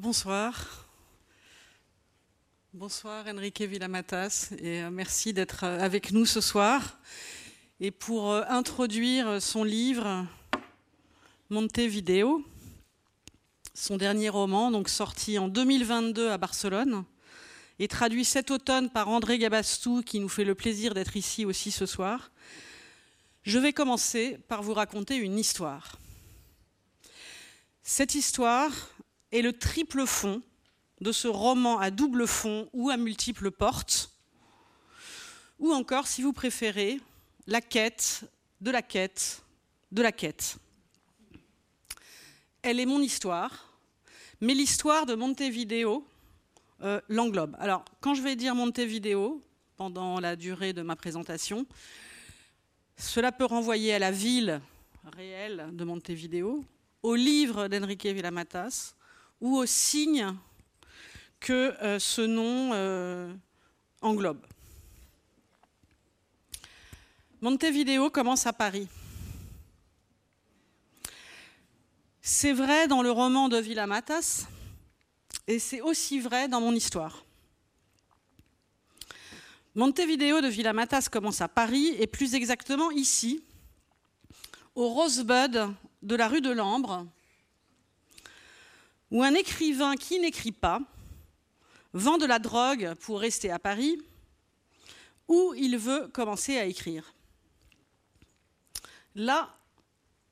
Bonsoir. Bonsoir Enrique Villamatas et euh, merci d'être euh, avec nous ce soir. Et pour euh, introduire son livre Montevideo, son dernier roman, donc sorti en 2022 à Barcelone, et traduit cet automne par André Gabastou, qui nous fait le plaisir d'être ici aussi ce soir. Je vais commencer par vous raconter une histoire. Cette histoire est le triple fond de ce roman à double fond ou à multiples portes, ou encore, si vous préférez, la quête de la quête de la quête. Elle est mon histoire, mais l'histoire de Montevideo euh, l'englobe. Alors, quand je vais dire Montevideo, pendant la durée de ma présentation, cela peut renvoyer à la ville réelle de Montevideo, au livre d'Enrique Villamatas ou au signe que euh, ce nom euh, englobe. Montevideo commence à Paris. C'est vrai dans le roman de Villamatas, et c'est aussi vrai dans mon histoire. Montevideo de Villamatas commence à Paris, et plus exactement ici, au Rosebud de la rue de Lambre, où un écrivain qui n'écrit pas vend de la drogue pour rester à Paris, où il veut commencer à écrire. Là,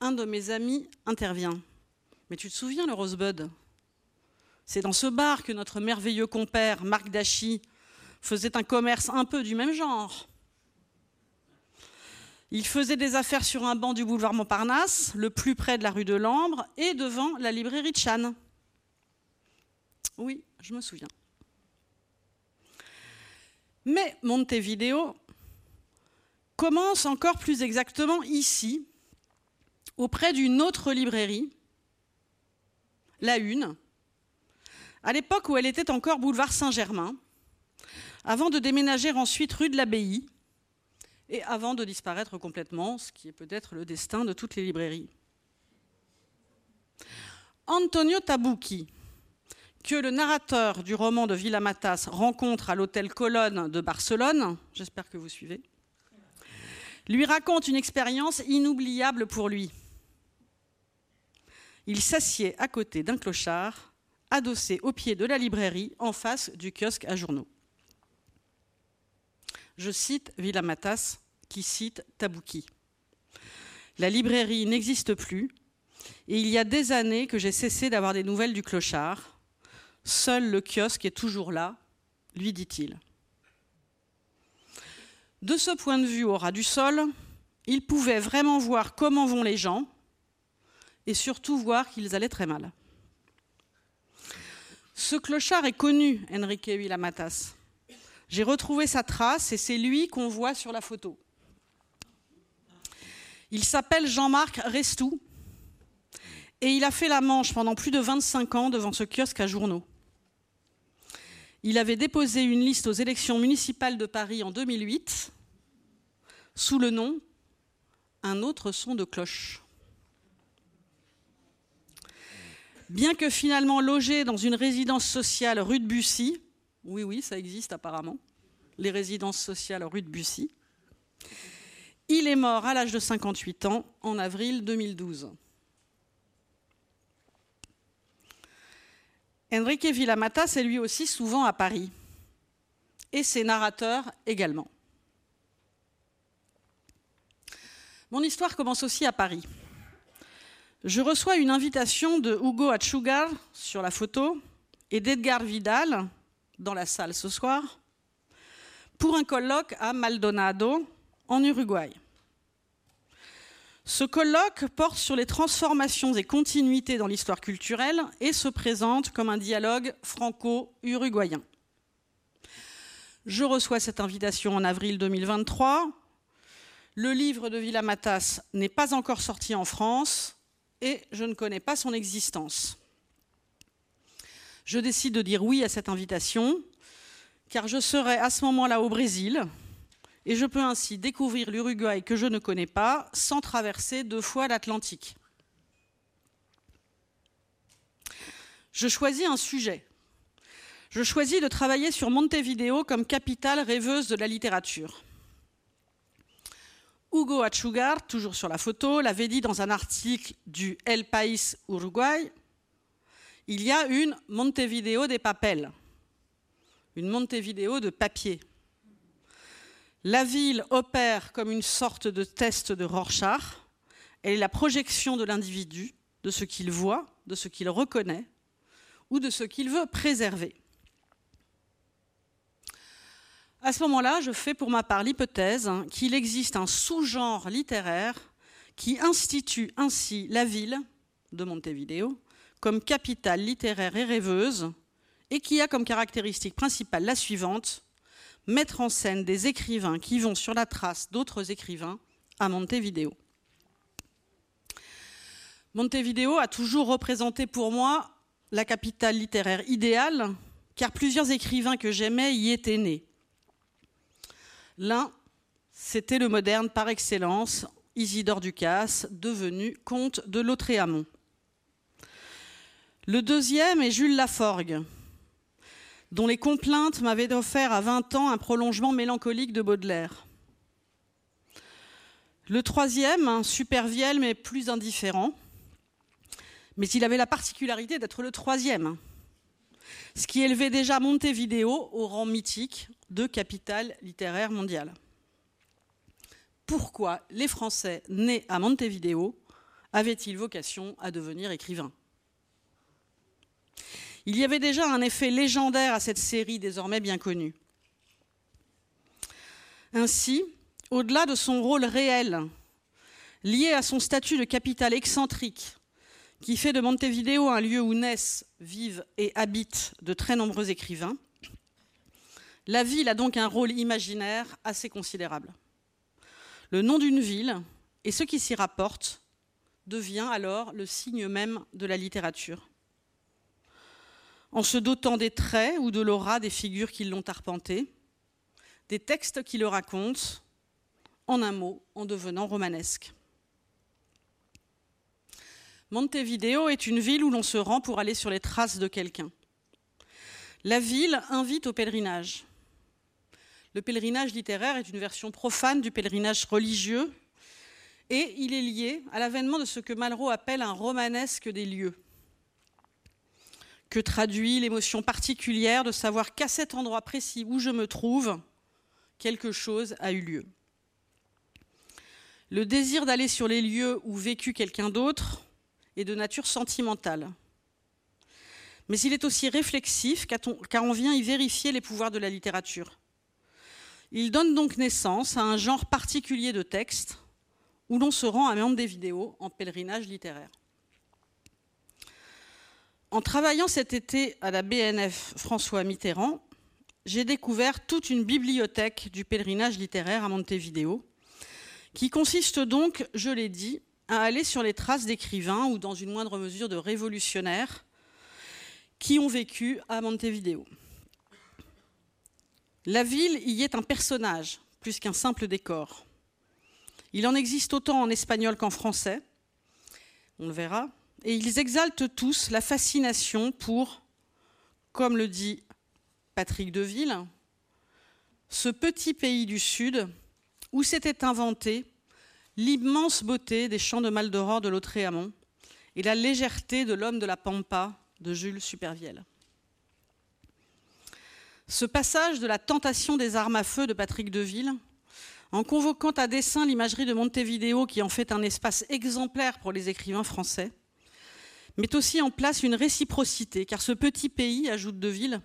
un de mes amis intervient. Mais tu te souviens, le Rosebud? C'est dans ce bar que notre merveilleux compère, Marc Dachy, faisait un commerce un peu du même genre. Il faisait des affaires sur un banc du boulevard Montparnasse, le plus près de la rue de Lambre, et devant la librairie de. Oui, je me souviens. Mais Montevideo commence encore plus exactement ici, auprès d'une autre librairie, la Une, à l'époque où elle était encore boulevard Saint-Germain, avant de déménager ensuite rue de l'Abbaye, et avant de disparaître complètement, ce qui est peut-être le destin de toutes les librairies. Antonio Tabucchi, que le narrateur du roman de Villamatas rencontre à l'hôtel Colonne de Barcelone, j'espère que vous suivez, lui raconte une expérience inoubliable pour lui. Il s'assied à côté d'un clochard, adossé au pied de la librairie, en face du kiosque à journaux. Je cite Villamatas qui cite Tabouki. La librairie n'existe plus et il y a des années que j'ai cessé d'avoir des nouvelles du clochard. Seul le kiosque est toujours là, lui dit-il. De ce point de vue au ras du sol, il pouvait vraiment voir comment vont les gens et surtout voir qu'ils allaient très mal. Ce clochard est connu, Enrique Villamatas. J'ai retrouvé sa trace et c'est lui qu'on voit sur la photo. Il s'appelle Jean-Marc Restou et il a fait la manche pendant plus de 25 ans devant ce kiosque à journaux. Il avait déposé une liste aux élections municipales de Paris en 2008 sous le nom Un autre son de cloche. Bien que finalement logé dans une résidence sociale rue de Bussy, oui, oui, ça existe apparemment. Les résidences sociales rue de Bussy. Il est mort à l'âge de 58 ans en avril 2012. Enrique Villamatas est lui aussi souvent à Paris. Et ses narrateurs également. Mon histoire commence aussi à Paris. Je reçois une invitation de Hugo Achugar sur la photo et d'Edgar Vidal dans la salle ce soir pour un colloque à Maldonado, en Uruguay. Ce colloque porte sur les transformations et continuités dans l'histoire culturelle et se présente comme un dialogue franco-uruguayen. Je reçois cette invitation en avril 2023. Le livre de Villamatas n'est pas encore sorti en France et je ne connais pas son existence. Je décide de dire oui à cette invitation, car je serai à ce moment-là au Brésil, et je peux ainsi découvrir l'Uruguay que je ne connais pas sans traverser deux fois l'Atlantique. je choisis un sujet. Je choisis de travailler sur Montevideo comme capitale rêveuse de la littérature. Hugo Achugar, toujours sur la photo, l'avait dit dans un article du El País Uruguay. Il y a une Montevideo des papels, une Montevideo de papier. La ville opère comme une sorte de test de Rorschach. Elle est la projection de l'individu, de ce qu'il voit, de ce qu'il reconnaît ou de ce qu'il veut préserver. À ce moment-là, je fais pour ma part l'hypothèse qu'il existe un sous-genre littéraire qui institue ainsi la ville de Montevideo comme capitale littéraire et rêveuse et qui a comme caractéristique principale la suivante mettre en scène des écrivains qui vont sur la trace d'autres écrivains à Montevideo. Montevideo a toujours représenté pour moi la capitale littéraire idéale, car plusieurs écrivains que j'aimais y étaient nés. L'un, c'était le moderne par excellence, Isidore Ducasse, devenu comte de Lautréamont. Le deuxième est Jules Laforgue, dont les complaintes m'avaient offert à 20 ans un prolongement mélancolique de Baudelaire. Le troisième, Supervielle, mais plus indifférent, mais il avait la particularité d'être le troisième, ce qui élevait déjà Montevideo au rang mythique de capitale littéraire mondiale. Pourquoi les Français nés à Montevideo avaient-ils vocation à devenir écrivains? Il y avait déjà un effet légendaire à cette série désormais bien connue. Ainsi, au-delà de son rôle réel, lié à son statut de capitale excentrique, qui fait de Montevideo un lieu où naissent, vivent et habitent de très nombreux écrivains. La ville a donc un rôle imaginaire assez considérable. Le nom d'une ville et ce qui s'y rapporte devient alors le signe même de la littérature. En se dotant des traits ou de l'aura des figures qui l'ont arpenté, des textes qui le racontent, en un mot, en devenant romanesque. Montevideo est une ville où l'on se rend pour aller sur les traces de quelqu'un. La ville invite au pèlerinage. Le pèlerinage littéraire est une version profane du pèlerinage religieux et il est lié à l'avènement de ce que Malraux appelle un romanesque des lieux, que traduit l'émotion particulière de savoir qu'à cet endroit précis où je me trouve, quelque chose a eu lieu. Le désir d'aller sur les lieux où vécut quelqu'un d'autre et de nature sentimentale. Mais il est aussi réflexif car on vient y vérifier les pouvoirs de la littérature. Il donne donc naissance à un genre particulier de texte où l'on se rend à même des vidéos en pèlerinage littéraire. En travaillant cet été à la BNF François Mitterrand, j'ai découvert toute une bibliothèque du pèlerinage littéraire à Montevideo, qui consiste donc, je l'ai dit, à aller sur les traces d'écrivains ou dans une moindre mesure de révolutionnaires qui ont vécu à Montevideo. La ville y est un personnage plus qu'un simple décor. Il en existe autant en espagnol qu'en français, on le verra, et ils exaltent tous la fascination pour, comme le dit Patrick Deville, ce petit pays du Sud où s'était inventé l'immense beauté des champs de Maldoror de Lautréamont et la légèreté de l'homme de la Pampa de Jules Supervielle. Ce passage de la tentation des armes à feu de Patrick Deville, en convoquant à dessein l'imagerie de Montevideo qui en fait un espace exemplaire pour les écrivains français, met aussi en place une réciprocité, car ce petit pays, ajoute Deville,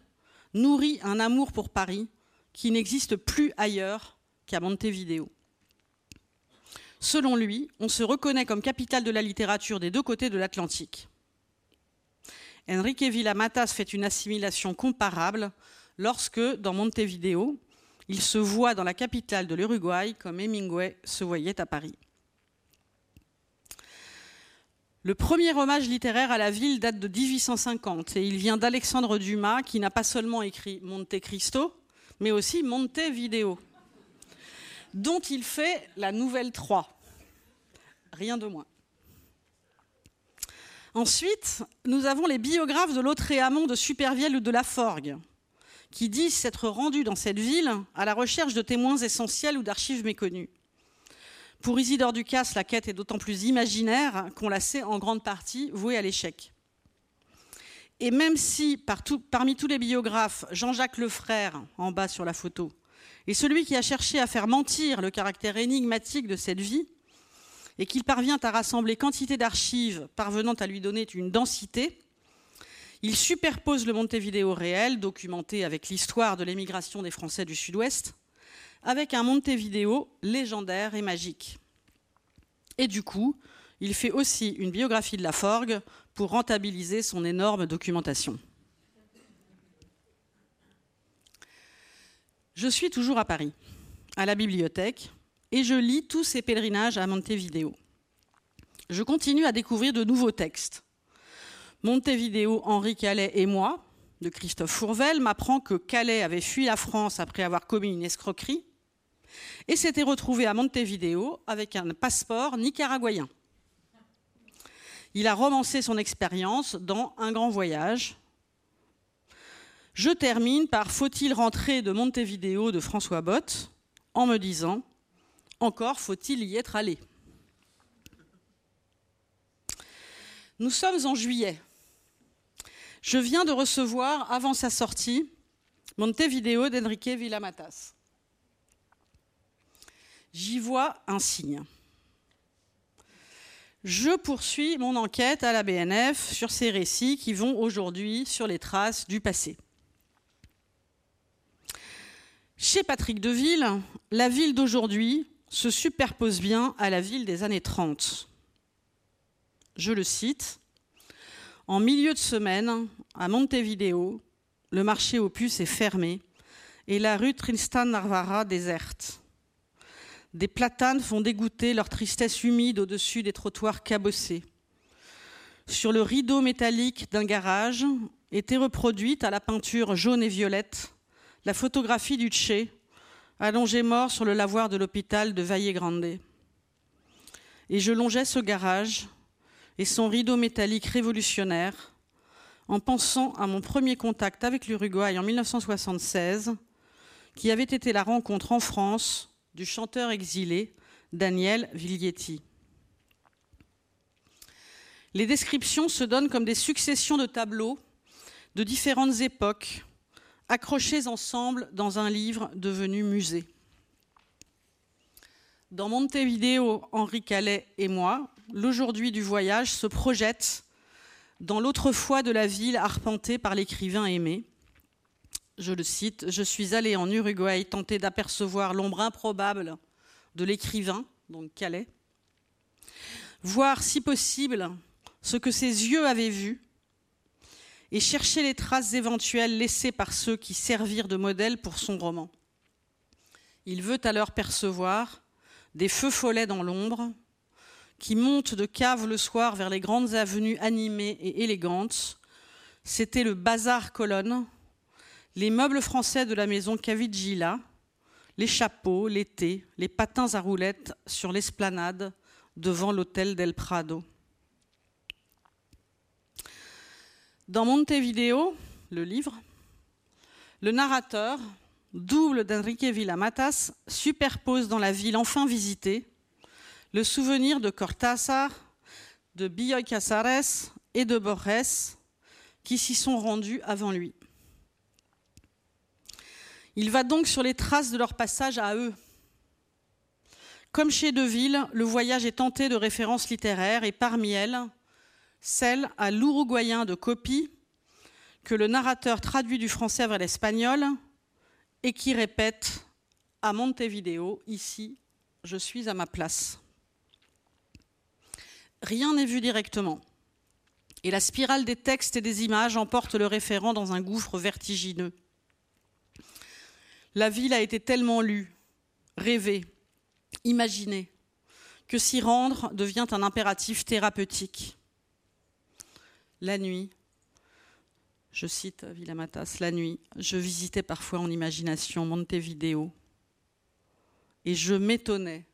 nourrit un amour pour Paris qui n'existe plus ailleurs qu'à Montevideo. Selon lui, on se reconnaît comme capitale de la littérature des deux côtés de l'Atlantique. Enrique Villamatas fait une assimilation comparable lorsque, dans Montevideo, il se voit dans la capitale de l'Uruguay comme Hemingway se voyait à Paris. Le premier hommage littéraire à la ville date de 1850 et il vient d'Alexandre Dumas qui n'a pas seulement écrit Monte Cristo, mais aussi Montevideo, dont il fait la nouvelle 3 rien de moins. Ensuite, nous avons les biographes de Lautréamont, de Supervielle ou de Laforgue, qui disent s'être rendus dans cette ville à la recherche de témoins essentiels ou d'archives méconnues. Pour Isidore Ducasse, la quête est d'autant plus imaginaire qu'on la sait en grande partie vouée à l'échec. Et même si, parmi tous les biographes, Jean-Jacques Lefrère, en bas sur la photo, est celui qui a cherché à faire mentir le caractère énigmatique de cette vie, et qu'il parvient à rassembler quantité d'archives parvenant à lui donner une densité, il superpose le Montevideo réel, documenté avec l'histoire de l'émigration des Français du Sud-Ouest, avec un Montevideo légendaire et magique. Et du coup, il fait aussi une biographie de la Forgue pour rentabiliser son énorme documentation. Je suis toujours à Paris, à la bibliothèque, et je lis tous ces pèlerinages à Montevideo. Je continue à découvrir de nouveaux textes. Montevideo, Henri Calais et moi, de Christophe Fourvel, m'apprend que Calais avait fui la France après avoir commis une escroquerie et s'était retrouvé à Montevideo avec un passeport nicaraguayen. Il a romancé son expérience dans Un grand voyage. Je termine par Faut-il rentrer de Montevideo de François Bott en me disant encore faut-il y être allé. Nous sommes en juillet. Je viens de recevoir, avant sa sortie, Montevideo d'Enrique Villamatas. J'y vois un signe. Je poursuis mon enquête à la BNF sur ces récits qui vont aujourd'hui sur les traces du passé. Chez Patrick Deville, la ville d'aujourd'hui se superpose bien à la ville des années 30. Je le cite. En milieu de semaine, à Montevideo, le marché aux puces est fermé et la rue Tristan Narvara déserte. Des platanes font dégoûter leur tristesse humide au-dessus des trottoirs cabossés. Sur le rideau métallique d'un garage était reproduite à la peinture jaune et violette la photographie du Tché, allongé mort sur le lavoir de l'hôpital de Valle Grande. Et je longeais ce garage et son rideau métallique révolutionnaire en pensant à mon premier contact avec l'Uruguay en 1976, qui avait été la rencontre en France du chanteur exilé Daniel Viglietti. Les descriptions se donnent comme des successions de tableaux de différentes époques accrochés ensemble dans un livre devenu musée. Dans Montevideo, Henri Calais et moi, l'aujourd'hui du voyage se projette dans l'autrefois de la ville arpentée par l'écrivain aimé. Je le cite, Je suis allé en Uruguay tenter d'apercevoir l'ombre improbable de l'écrivain, donc Calais, voir si possible ce que ses yeux avaient vu et chercher les traces éventuelles laissées par ceux qui servirent de modèle pour son roman. Il veut alors percevoir des feux follets dans l'ombre, qui montent de cave le soir vers les grandes avenues animées et élégantes. C'était le bazar colonne, les meubles français de la maison Cavigila, les chapeaux, les thés, les patins à roulettes sur l'esplanade devant l'hôtel del Prado. Dans Montevideo, le livre, le narrateur, double d'Enrique Villamatas, superpose dans la ville enfin visitée le souvenir de Cortázar, de Bioy Casares et de Borges, qui s'y sont rendus avant lui. Il va donc sur les traces de leur passage à eux. Comme chez Deville, le voyage est tenté de références littéraires et parmi elles, celle à l'uruguayen de copie que le narrateur traduit du français vers l'espagnol et qui répète à Montevideo, ici, je suis à ma place. Rien n'est vu directement. Et la spirale des textes et des images emporte le référent dans un gouffre vertigineux. La ville a été tellement lue, rêvée, imaginée, que s'y rendre devient un impératif thérapeutique. La nuit, je cite Villamatas, la nuit, je visitais parfois en imagination Montevideo et je m'étonnais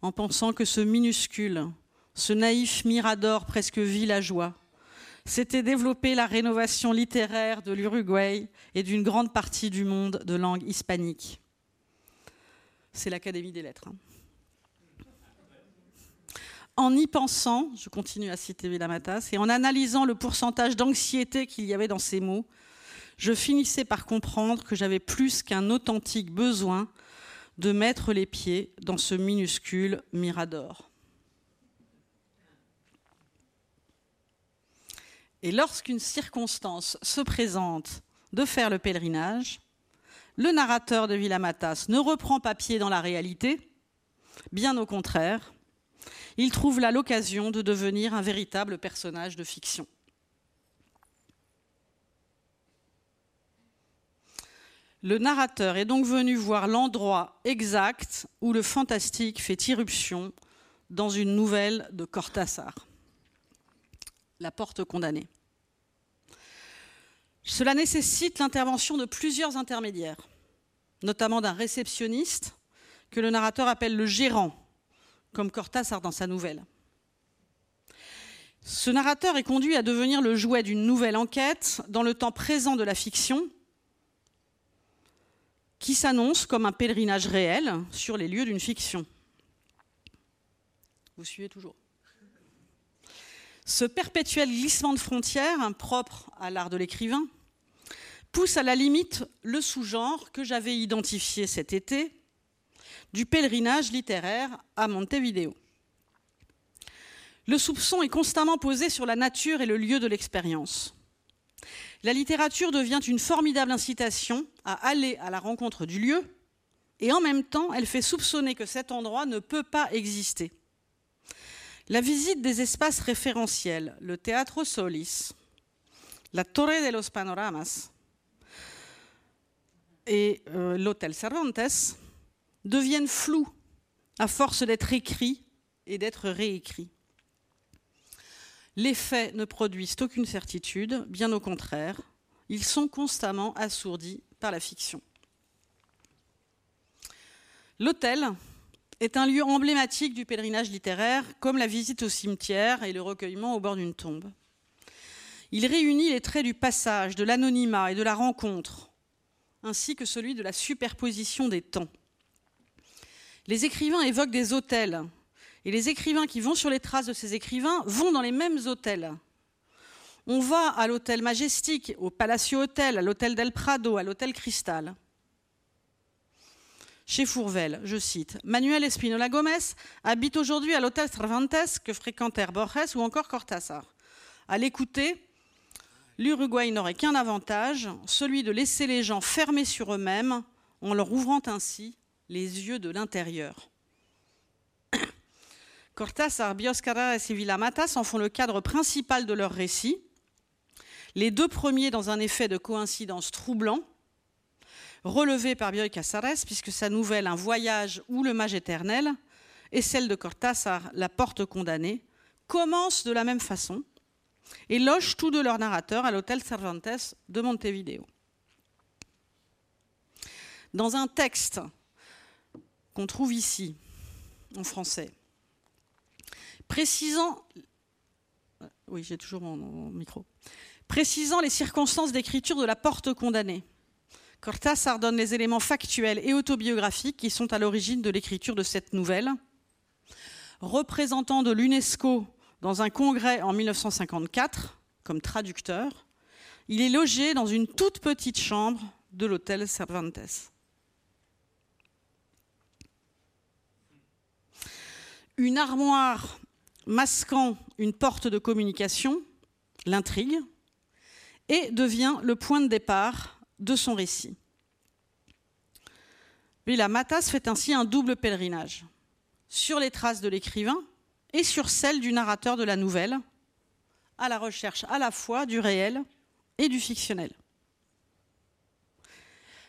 en pensant que ce minuscule, ce naïf mirador presque villageois, s'était développée la rénovation littéraire de l'Uruguay et d'une grande partie du monde de langue hispanique. C'est l'Académie des lettres. Hein. En y pensant, je continue à citer Villamatas, et en analysant le pourcentage d'anxiété qu'il y avait dans ces mots, je finissais par comprendre que j'avais plus qu'un authentique besoin de mettre les pieds dans ce minuscule Mirador. Et lorsqu'une circonstance se présente de faire le pèlerinage, le narrateur de Villamatas ne reprend pas pied dans la réalité, bien au contraire, il trouve là l'occasion de devenir un véritable personnage de fiction. Le narrateur est donc venu voir l'endroit exact où le fantastique fait irruption dans une nouvelle de Cortassar, La porte condamnée. Cela nécessite l'intervention de plusieurs intermédiaires, notamment d'un réceptionniste que le narrateur appelle le gérant, comme Cortassar dans sa nouvelle. Ce narrateur est conduit à devenir le jouet d'une nouvelle enquête dans le temps présent de la fiction qui s'annonce comme un pèlerinage réel sur les lieux d'une fiction. Vous suivez toujours Ce perpétuel glissement de frontières, propre à l'art de l'écrivain, pousse à la limite le sous-genre que j'avais identifié cet été du pèlerinage littéraire à Montevideo. Le soupçon est constamment posé sur la nature et le lieu de l'expérience la littérature devient une formidable incitation à aller à la rencontre du lieu, et en même temps, elle fait soupçonner que cet endroit ne peut pas exister. La visite des espaces référentiels, le Teatro Solis, la Torre de los Panoramas et euh, l'hôtel Cervantes deviennent flous à force d'être écrits et d'être réécrits. Les faits ne produisent aucune certitude, bien au contraire, ils sont constamment assourdis par la fiction. L'hôtel est un lieu emblématique du pèlerinage littéraire, comme la visite au cimetière et le recueillement au bord d'une tombe. Il réunit les traits du passage, de l'anonymat et de la rencontre, ainsi que celui de la superposition des temps. Les écrivains évoquent des hôtels et les écrivains qui vont sur les traces de ces écrivains vont dans les mêmes hôtels. On va à l'hôtel Majestic, au Palacio Hotel, à l'hôtel Del Prado, à l'hôtel Cristal. Chez Fourvel, je cite, Manuel Espinola Gomez habite aujourd'hui à l'hôtel Cervantes que fréquentèrent Borges ou encore Cortázar. À l'écouter, l'Uruguay n'aurait qu'un avantage, celui de laisser les gens fermés sur eux-mêmes en leur ouvrant ainsi les yeux de l'intérieur. Cortázar, Bioscaras et Villamatas en font le cadre principal de leur récit, les deux premiers dans un effet de coïncidence troublant, relevé par Bioy Casares, puisque sa nouvelle Un voyage ou le mage éternel, et celle de Cortázar, La porte condamnée, commencent de la même façon et logent tous deux leurs narrateurs à l'hôtel Cervantes de Montevideo. Dans un texte qu'on trouve ici, en français, précisant, mon, micro, précisant les circonstances d'écriture de la porte condamnée. Cortázar donne les éléments factuels et autobiographiques qui sont à l'origine de l'écriture de cette nouvelle. Représentant de l'UNESCO dans un congrès en 1954 comme traducteur, il est logé dans une toute petite chambre de l'hôtel Cervantes. Une armoire masquant une porte de communication, l'intrigue, et devient le point de départ de son récit. la Matas fait ainsi un double pèlerinage, sur les traces de l'écrivain et sur celles du narrateur de la nouvelle, à la recherche à la fois du réel et du fictionnel.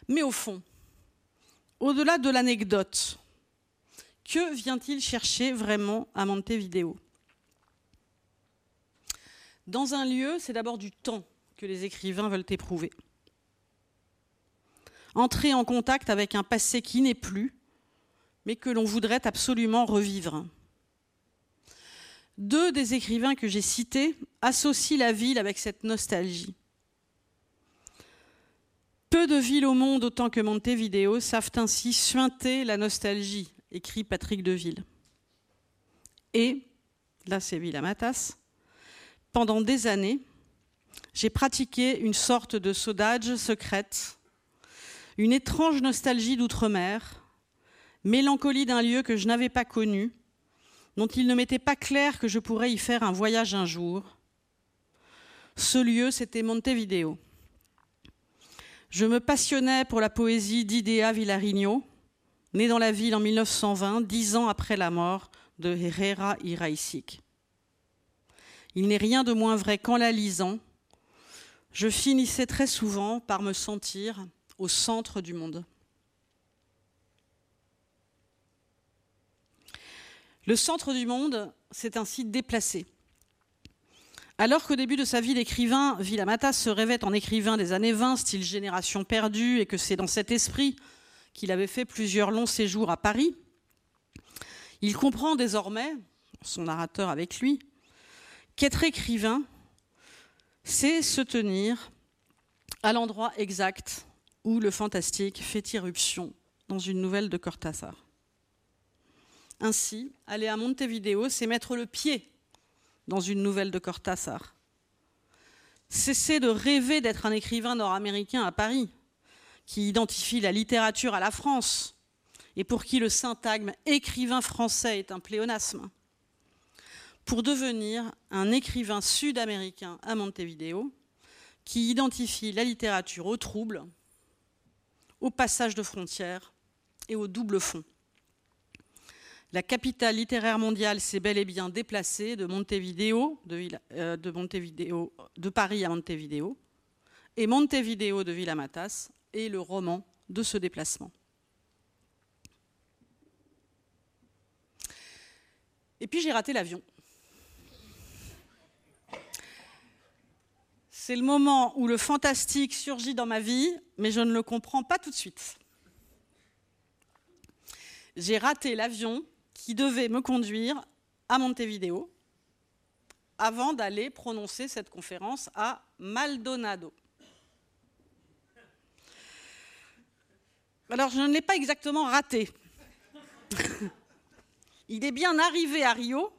Mais au fond, au-delà de l'anecdote, que vient-il chercher vraiment à Montevideo? Dans un lieu, c'est d'abord du temps que les écrivains veulent éprouver. Entrer en contact avec un passé qui n'est plus, mais que l'on voudrait absolument revivre. deux des écrivains que j'ai cités associent la ville avec cette nostalgie. Peu de villes au monde autant que Montevideo savent ainsi suinter la nostalgie, écrit Patrick Deville. Et, là c'est Villa Matas, pendant des années, j'ai pratiqué une sorte de saudage secrète, une étrange nostalgie d'outre-mer, mélancolie d'un lieu que je n'avais pas connu, dont il ne m'était pas clair que je pourrais y faire un voyage un jour. Ce lieu, c'était Montevideo. Je me passionnais pour la poésie d'Idea Villarigno, née dans la ville en 1920, dix ans après la mort de Herrera Iraisic. Il n'est rien de moins vrai qu'en la lisant, je finissais très souvent par me sentir au centre du monde. Le centre du monde s'est ainsi déplacé. Alors qu'au début de sa vie d'écrivain, Vilamatas se rêvait en écrivain des années 20, style Génération perdue, et que c'est dans cet esprit qu'il avait fait plusieurs longs séjours à Paris, il comprend désormais, son narrateur avec lui, qu'être écrivain, c'est se tenir à l'endroit exact où le fantastique fait irruption dans une nouvelle de Cortázar. Ainsi, aller à Montevideo, c'est mettre le pied dans une nouvelle de Cortázar. Cesser de rêver d'être un écrivain nord-américain à Paris, qui identifie la littérature à la France, et pour qui le syntagme écrivain français est un pléonasme, pour devenir un écrivain sud-américain à Montevideo, qui identifie la littérature au trouble, au passage de frontières et au double fond la capitale littéraire mondiale s'est bel et bien déplacée de Montevideo, euh, de, de Paris à Montevideo, et Montevideo de Villamatas est le roman de ce déplacement. Et puis j'ai raté l'avion. C'est le moment où le fantastique surgit dans ma vie, mais je ne le comprends pas tout de suite. J'ai raté l'avion qui devait me conduire à Montevideo avant d'aller prononcer cette conférence à Maldonado. Alors je ne l'ai pas exactement raté. il est bien arrivé à Rio,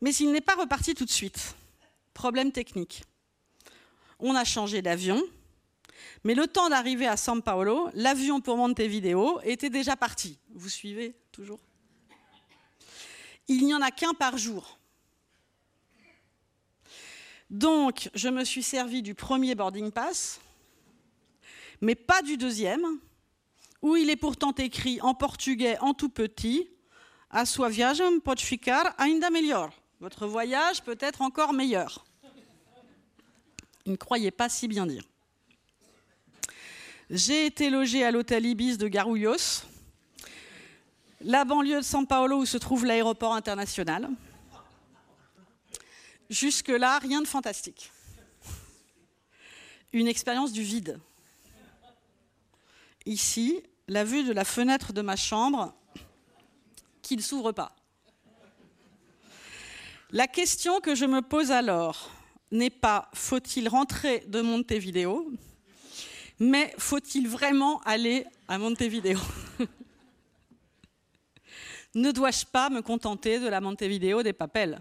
mais il n'est pas reparti tout de suite. Problème technique. On a changé d'avion, mais le temps d'arriver à San Paolo, l'avion pour Montevideo était déjà parti. Vous suivez toujours? Il n'y en a qu'un par jour. Donc, je me suis servi du premier boarding pass, mais pas du deuxième, où il est pourtant écrit en portugais en tout petit A sua viagem pode ficar ainda melhor. Votre voyage peut être encore meilleur. Ne croyait pas si bien dire. J'ai été logé à l'hôtel Ibis de Garulhos, la banlieue de San Paolo où se trouve l'aéroport international. Jusque-là, rien de fantastique. Une expérience du vide. Ici, la vue de la fenêtre de ma chambre qui ne s'ouvre pas. La question que je me pose alors n'est pas faut-il rentrer de Montevideo, mais faut-il vraiment aller à Montevideo ne dois-je pas me contenter de la vidéo des papels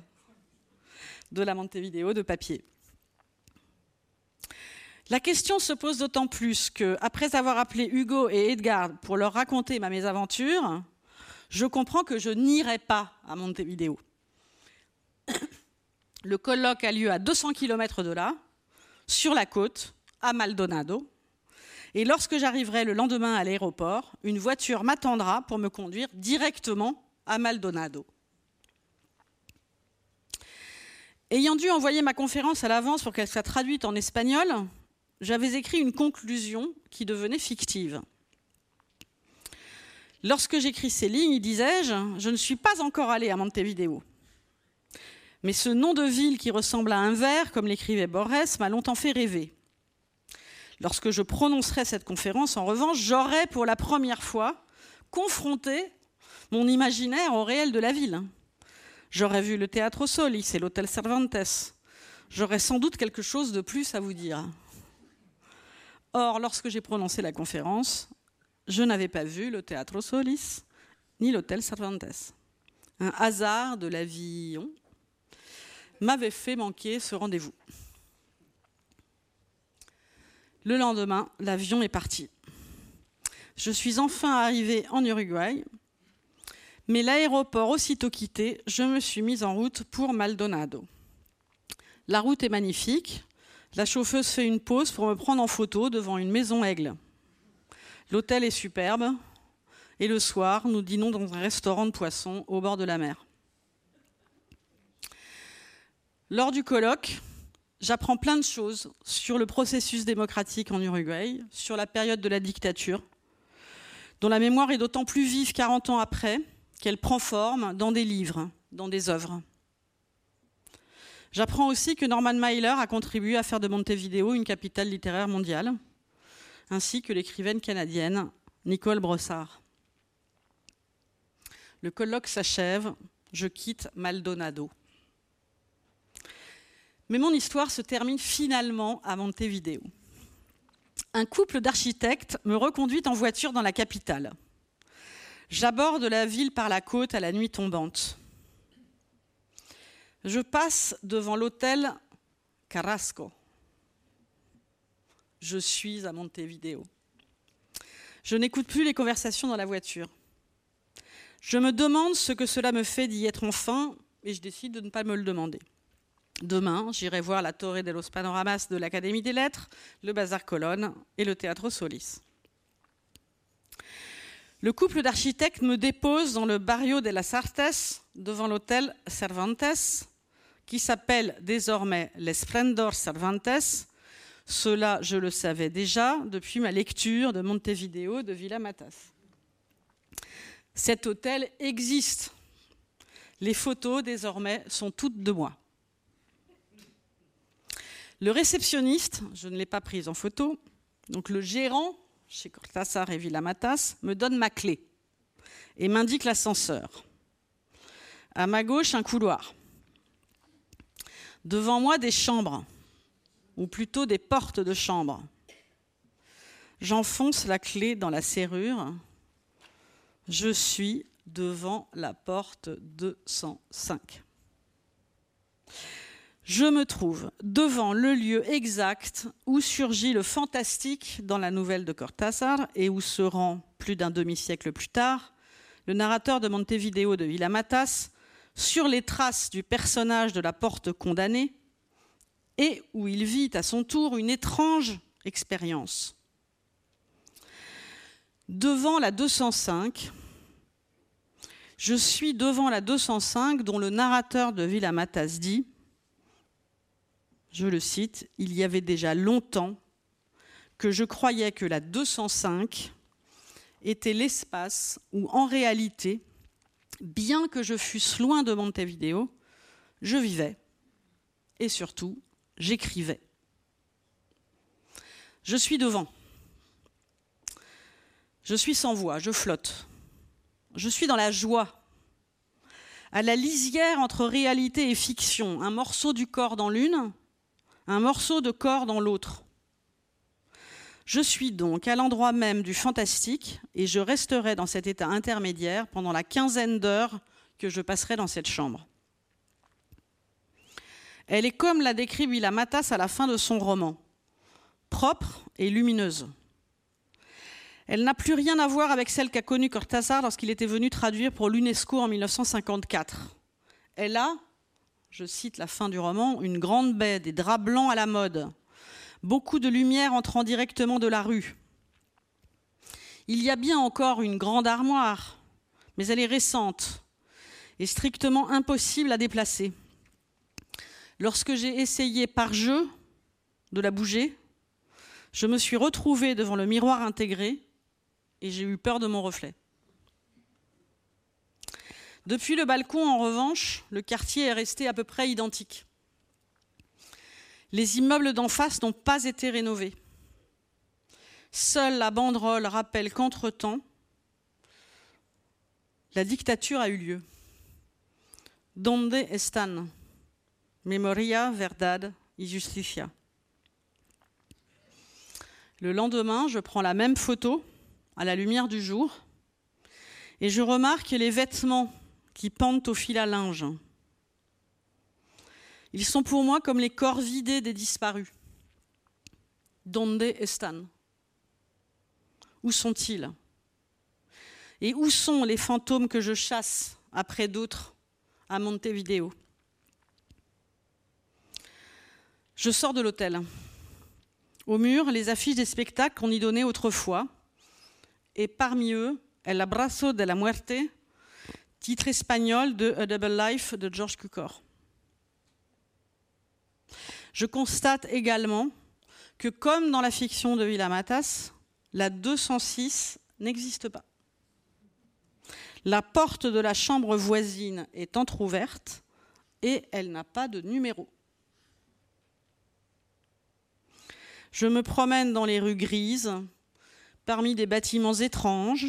De la vidéo de papier? La question se pose d'autant plus que, après avoir appelé Hugo et Edgar pour leur raconter ma mésaventure, je comprends que je n'irai pas à Montevideo. Le colloque a lieu à 200 km de là, sur la côte, à Maldonado, et lorsque j'arriverai le lendemain à l'aéroport, une voiture m'attendra pour me conduire directement à Maldonado. Ayant dû envoyer ma conférence à l'avance pour qu'elle soit traduite en espagnol, j'avais écrit une conclusion qui devenait fictive. Lorsque j'écris ces lignes, disais-je, je ne suis pas encore allé à Montevideo. Mais ce nom de ville qui ressemble à un verre, comme l'écrivait Borges, m'a longtemps fait rêver. Lorsque je prononcerai cette conférence, en revanche, j'aurai pour la première fois confronté mon imaginaire au réel de la ville. J'aurais vu le Teatro Solis et l'Hôtel Cervantes. J'aurais sans doute quelque chose de plus à vous dire. Or, lorsque j'ai prononcé la conférence, je n'avais pas vu le Teatro Solis ni l'Hôtel Cervantes. Un hasard de l'avion m'avait fait manquer ce rendez-vous. Le lendemain, l'avion est parti. Je suis enfin arrivée en Uruguay, mais l'aéroport aussitôt quitté, je me suis mise en route pour Maldonado. La route est magnifique. La chauffeuse fait une pause pour me prendre en photo devant une maison aigle. L'hôtel est superbe. Et le soir, nous dînons dans un restaurant de poissons au bord de la mer. Lors du colloque, j'apprends plein de choses sur le processus démocratique en Uruguay, sur la période de la dictature, dont la mémoire est d'autant plus vive 40 ans après qu'elle prend forme dans des livres, dans des œuvres. J'apprends aussi que Norman Mailer a contribué à faire de Montevideo une capitale littéraire mondiale, ainsi que l'écrivaine canadienne Nicole Brossard. Le colloque s'achève, je quitte Maldonado. Mais mon histoire se termine finalement à Montevideo. Un couple d'architectes me reconduit en voiture dans la capitale. J'aborde la ville par la côte à la nuit tombante. Je passe devant l'hôtel Carrasco. Je suis à Montevideo. Je n'écoute plus les conversations dans la voiture. Je me demande ce que cela me fait d'y être enfin et je décide de ne pas me le demander. Demain, j'irai voir la Torre de los Panoramas de l'Académie des Lettres, le Bazar Colonne et le Théâtre Solis. Le couple d'architectes me dépose dans le barrio de las Artes, devant l'hôtel Cervantes, qui s'appelle désormais l'Esplendor Cervantes. Cela, je le savais déjà depuis ma lecture de Montevideo de Villa Matas. Cet hôtel existe. Les photos, désormais, sont toutes de moi. Le réceptionniste, je ne l'ai pas prise en photo, donc le gérant chez Cortázar et Villamatas me donne ma clé et m'indique l'ascenseur. À ma gauche, un couloir. Devant moi, des chambres, ou plutôt des portes de chambres. J'enfonce la clé dans la serrure. Je suis devant la porte 205 je me trouve devant le lieu exact où surgit le fantastique dans la nouvelle de Cortázar et où se rend, plus d'un demi-siècle plus tard, le narrateur de Montevideo de Villamatas sur les traces du personnage de la porte condamnée et où il vit à son tour une étrange expérience. Devant la 205, je suis devant la 205 dont le narrateur de Villamatas dit je le cite, il y avait déjà longtemps que je croyais que la 205 était l'espace où, en réalité, bien que je fusse loin de Montevideo, je vivais et surtout, j'écrivais. Je suis devant. Je suis sans voix, je flotte. Je suis dans la joie, à la lisière entre réalité et fiction, un morceau du corps dans l'une, un morceau de corps dans l'autre. Je suis donc à l'endroit même du fantastique et je resterai dans cet état intermédiaire pendant la quinzaine d'heures que je passerai dans cette chambre. Elle est comme l'a décrit Villa Matas à la fin de son roman, propre et lumineuse. Elle n'a plus rien à voir avec celle qu'a connue Cortázar lorsqu'il était venu traduire pour l'UNESCO en 1954. Elle a, je cite la fin du roman, une grande baie, des draps blancs à la mode, beaucoup de lumière entrant directement de la rue. Il y a bien encore une grande armoire, mais elle est récente et strictement impossible à déplacer. Lorsque j'ai essayé par jeu de la bouger, je me suis retrouvée devant le miroir intégré et j'ai eu peur de mon reflet. Depuis le balcon, en revanche, le quartier est resté à peu près identique. Les immeubles d'en face n'ont pas été rénovés. Seule la banderole rappelle qu'entre-temps, la dictature a eu lieu. Donde están? Memoria, verdad y justicia. Le lendemain, je prends la même photo à la lumière du jour et je remarque les vêtements qui pendent au fil à linge. Ils sont pour moi comme les corps vidés des disparus. Donde están? Où sont-ils? Et où sont les fantômes que je chasse après d'autres à Montevideo? Je sors de l'hôtel. Au mur, les affiches des spectacles qu'on y donnait autrefois. Et parmi eux, El abrazo de la muerte, titre espagnol de A Double Life de George Cukor. Je constate également que, comme dans la fiction de Villamatas, la 206 n'existe pas. La porte de la chambre voisine est entr'ouverte et elle n'a pas de numéro. Je me promène dans les rues grises, parmi des bâtiments étranges.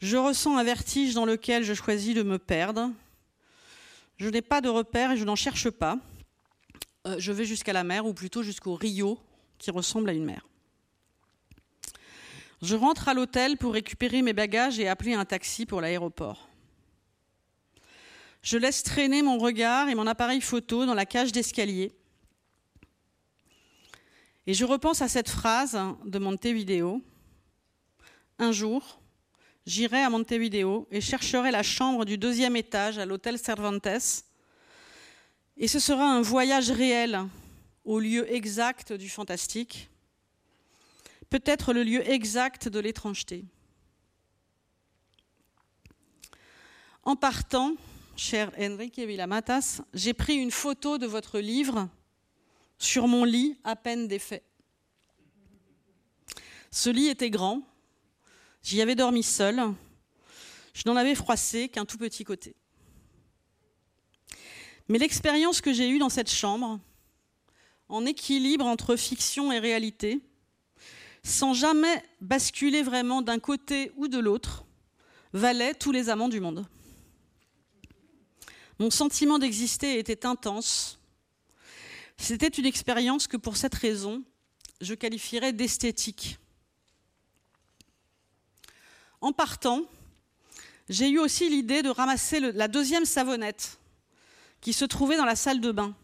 Je ressens un vertige dans lequel je choisis de me perdre. Je n'ai pas de repère et je n'en cherche pas. Euh, je vais jusqu'à la mer, ou plutôt jusqu'au Rio, qui ressemble à une mer. Je rentre à l'hôtel pour récupérer mes bagages et appeler un taxi pour l'aéroport. Je laisse traîner mon regard et mon appareil photo dans la cage d'escalier et je repense à cette phrase de Montevideo. Un jour, j'irai à Montevideo et chercherai la chambre du deuxième étage à l'hôtel Cervantes. Et ce sera un voyage réel au lieu exact du fantastique, peut-être le lieu exact de l'étrangeté. En partant, cher Enrique Villamatas, j'ai pris une photo de votre livre sur mon lit à peine défait. Ce lit était grand, j'y avais dormi seul, je n'en avais froissé qu'un tout petit côté. Mais l'expérience que j'ai eue dans cette chambre, en équilibre entre fiction et réalité, sans jamais basculer vraiment d'un côté ou de l'autre, valait tous les amants du monde. Mon sentiment d'exister était intense, c'était une expérience que pour cette raison, je qualifierais d'esthétique. En partant, j'ai eu aussi l'idée de ramasser la deuxième savonnette qui se trouvait dans la salle de bain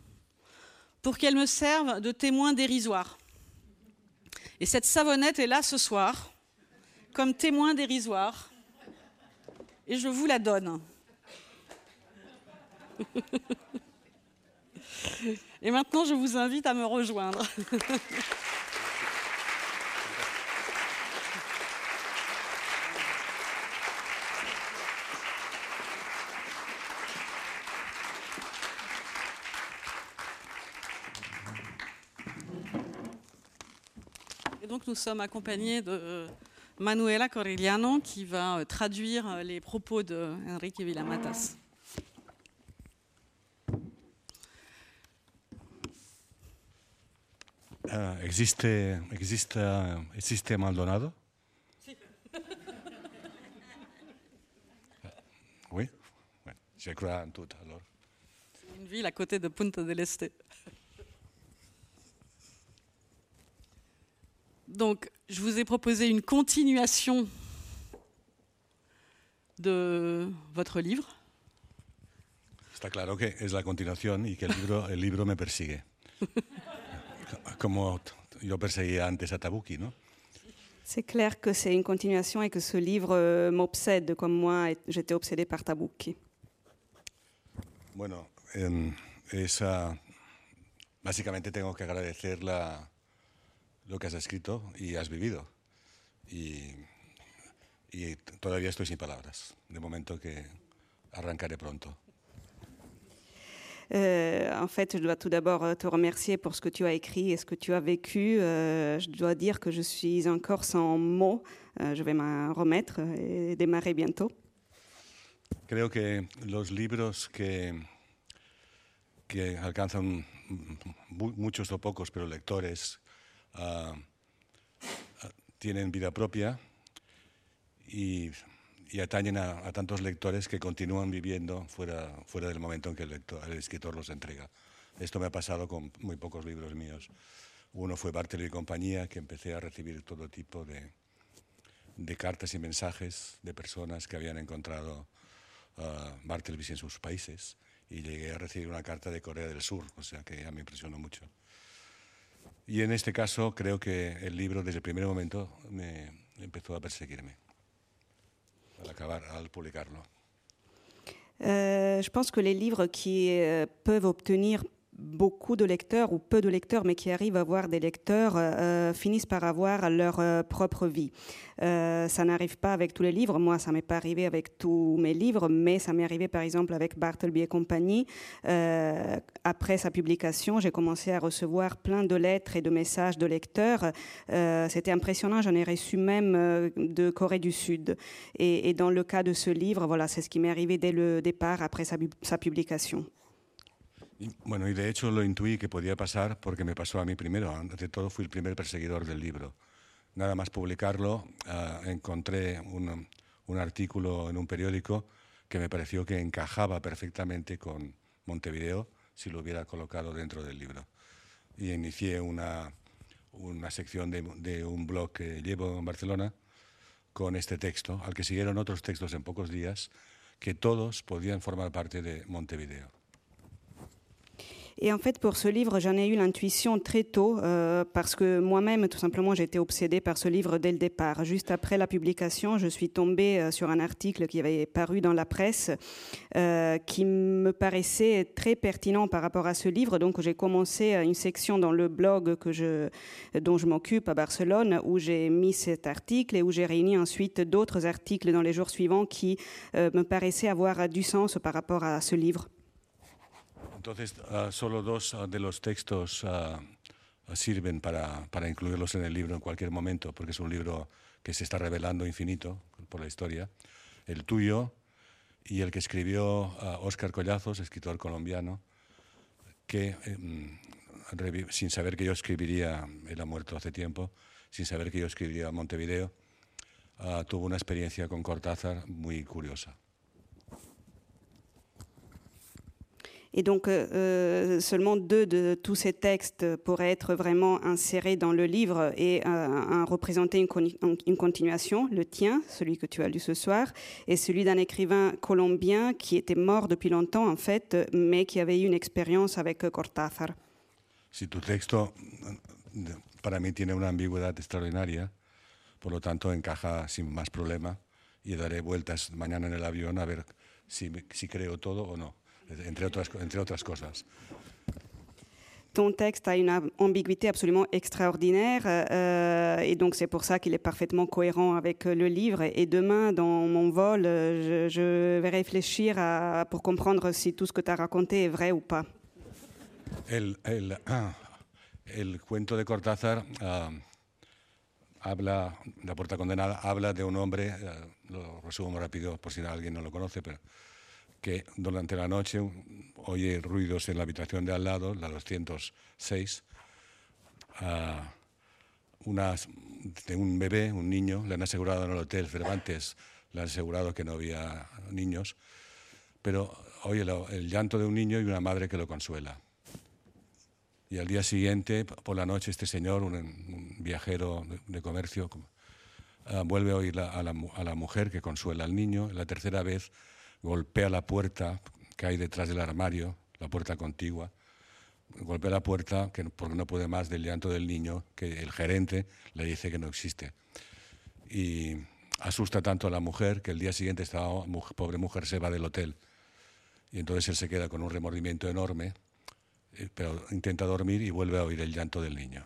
pour qu'elle me serve de témoin dérisoire. Et cette savonnette est là ce soir comme témoin dérisoire et je vous la donne. Et maintenant, je vous invite à me rejoindre. sommes accompagnés de Manuela Corigliano qui va traduire les propos de Enrique Villamatas. Uh, existe, existe, existe Maldonado? Sí. oui? Ouais. Je crois en tout alors. Une ville à côté de Punta del Este. Donc, je vous ai proposé une continuation de votre livre. Está claro que es la continuación y que el libro, el libro me persigue. como yo perseguía antes a Tabuki, ¿no? C'est clair que c'est une continuation et que ce livre euh, m'obsède comme moi j'étais obsédé par Tabuki. Bueno, eh, esa, básicamente tengo que agradecer la, lo que has escrito y has vivido. Y, y todavía estoy sin palabras. De momento que arrancaré pronto. Euh, en fait, je dois tout d'abord euh, te remercier pour ce que tu as écrit et ce que tu as vécu. Euh, je dois dire que je suis encore sans mots. je vais m'en remettre et démarrer bientôt. Creo que los libros que, que alcanzan muchos o pocos, pero lectores, uh, tienen vida propia y, atañen a, tantos lectores que continúan viviendo fuera, fuera del momento en que el, escritor los entrega. Esto me ha pasado con muy pocos libros míos. Uno fue Bartleby y compañía, que empecé a recibir todo tipo de, de cartas y mensajes de personas que habían encontrado uh, Bartleby en sus países y llegué a recibir una carta de Corea del Sur, o sea que ya me impresionó mucho. Y en este caso creo que el libro desde el primer momento me empezó a perseguirme al acabar, al publicarlo. Euh, je pense que les livres qui euh, peuvent obtenir beaucoup de lecteurs ou peu de lecteurs, mais qui arrivent à avoir des lecteurs, euh, finissent par avoir leur euh, propre vie. Euh, ça n'arrive pas avec tous les livres. Moi, ça m'est pas arrivé avec tous mes livres, mais ça m'est arrivé par exemple avec Bartleby et compagnie. après sa publication, j'ai commencé à recevoir plein de lettres et de messages de lecteurs. C'était impressionnant. J'en ai reçu même de Corée du Sud. Et, dans le cas de ce livre, voilà, c'est ce qui m'est arrivé dès le départ après sa publication. Bueno, y de hecho lo intuí que podía pasar porque me pasó a mí primero. Ante todo fui el primer perseguidor del libro. Nada más publicarlo, ah, encontré un, artículo en un periódico que me pareció que encajaba perfectamente con Montevideo si lo hubiera colocado dentro del libro. Y inicié una, una sección de, de un blog que llevo en Barcelona con este texto, al que siguieron otros textos en pocos días, que todos podían formar parte de Montevideo. Et en fait, pour ce livre, j'en ai eu l'intuition très tôt, euh, parce que moi-même, tout simplement, été obsédée par ce livre dès le départ. Juste après la publication, je suis tombée euh, sur un article qui avait paru dans la presse, euh, qui me paraissait très pertinent par rapport à ce livre. Donc, j'ai commencé une section dans le blog que je, dont je m'occupe à Barcelone, où j'ai mis cet article et où j'ai réuni ensuite d'autres articles dans les jours suivants qui me paraissaient avoir du sens par rapport à ce livre. Entonces, uh, solo dos uh, de los textos uh, sirven para, para, incluirlos en el libro en cualquier momento, porque es un libro que se está revelando infinito por la historia. El tuyo y el que escribió Óscar Collazos, escritor colombiano, que em, sin saber que yo escribiría, él ha muerto hace tiempo, sin saber que yo escribiría Montevideo, tuvo una experiencia con Cortázar muy curiosa. Et donc, euh, euh, seulement deux de tous ces textes pourraient être vraiment insérés dans le livre et euh, représenter une, continuation, le tien, celui que tu as lu ce soir, et celui d'un écrivain colombien qui était mort depuis longtemps, en fait, mais qui avait eu une expérience avec Cortázar. Si tu texto, para mí, tiene una ambigüedad extraordinaria, por lo tanto, encaja sin más problema y daré vueltas mañana en el avión a ver si, si creo todo o no entre otras, entre otras cosas. Ton texte a une ambiguïté absolument extraordinaire euh, et donc c'est pour ça qu'il est parfaitement cohérent avec le livre. Et demain, dans mon vol, je, je vais réfléchir à, pour comprendre si tout ce que tu as raconté est vrai ou pas. El, el, el cuento de Cortázar uh, habla, La Puerta Condenada, habla de un hombre, uh, lo resumo rápido por si alguien no lo conoce, pero que durante la noche oye ruidos en la habitación de al lado, la 206, de un bebé, un niño, le han asegurado en el hotel Cervantes, le han asegurado que no había niños, pero oye el, llanto de un niño y una madre que lo consuela. Y al día siguiente, por la noche, este señor, un, viajero de, comercio, ah, vuelve a oír a, la, a la mujer que consuela al niño. La tercera vez golpea la puerta que hay detrás del armario, la puerta contigua, golpea la puerta que, porque no puede más del llanto del niño, que el gerente le dice que no existe. Y asusta tanto a la mujer que el día siguiente esta pobre mujer se va del hotel. Y entonces él se queda con un remordimiento enorme, eh, pero intenta dormir y vuelve a oír el llanto del niño.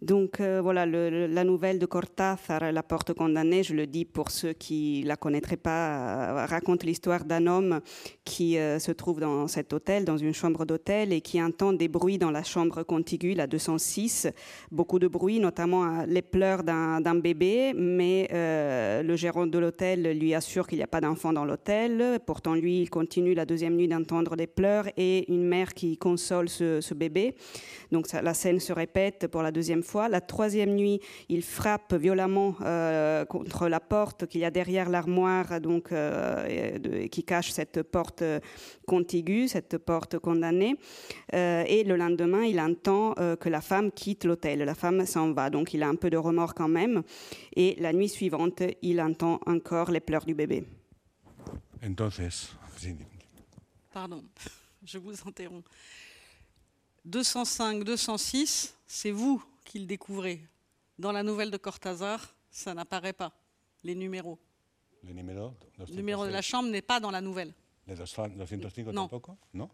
Donc euh, voilà, la nouvelle de Cortázar, La Porte condamnée, je le dis pour ceux qui la connaîtraient pas, euh, raconte l'histoire d'un homme qui euh, se trouve dans cet hôtel, dans une chambre d'hôtel, et qui entend des bruits dans la chambre contiguë, la 206, beaucoup de bruits, notamment les pleurs d'un bébé, mais le gérant de l'hôtel lui assure qu'il n'y a pas d'enfant dans l'hôtel. Pourtant, lui, il continue la deuxième nuit d'entendre des pleurs et une mère qui console ce, bébé. Donc la scène se répète pour la deuxième fois fois. La troisième nuit, il frappe violemment euh, contre la porte qu'il y a derrière l'armoire, donc qui cache cette porte contiguë, cette porte condamnée. et le lendemain, il entend que la femme quitte l'hôtel. La femme s'en va, donc il a un peu de remords quand même. Et la nuit suivante, il entend encore les pleurs du bébé. Entonces, Pardon, je vous interromps. 205, 206, c'est vous qui le découvrez. Dans la nouvelle de Cortázar, ça n'apparaît pas, les numéros. Les numéros Le numéro de la chambre n'est pas dans la nouvelle. Les 205 Non. tampoco? Non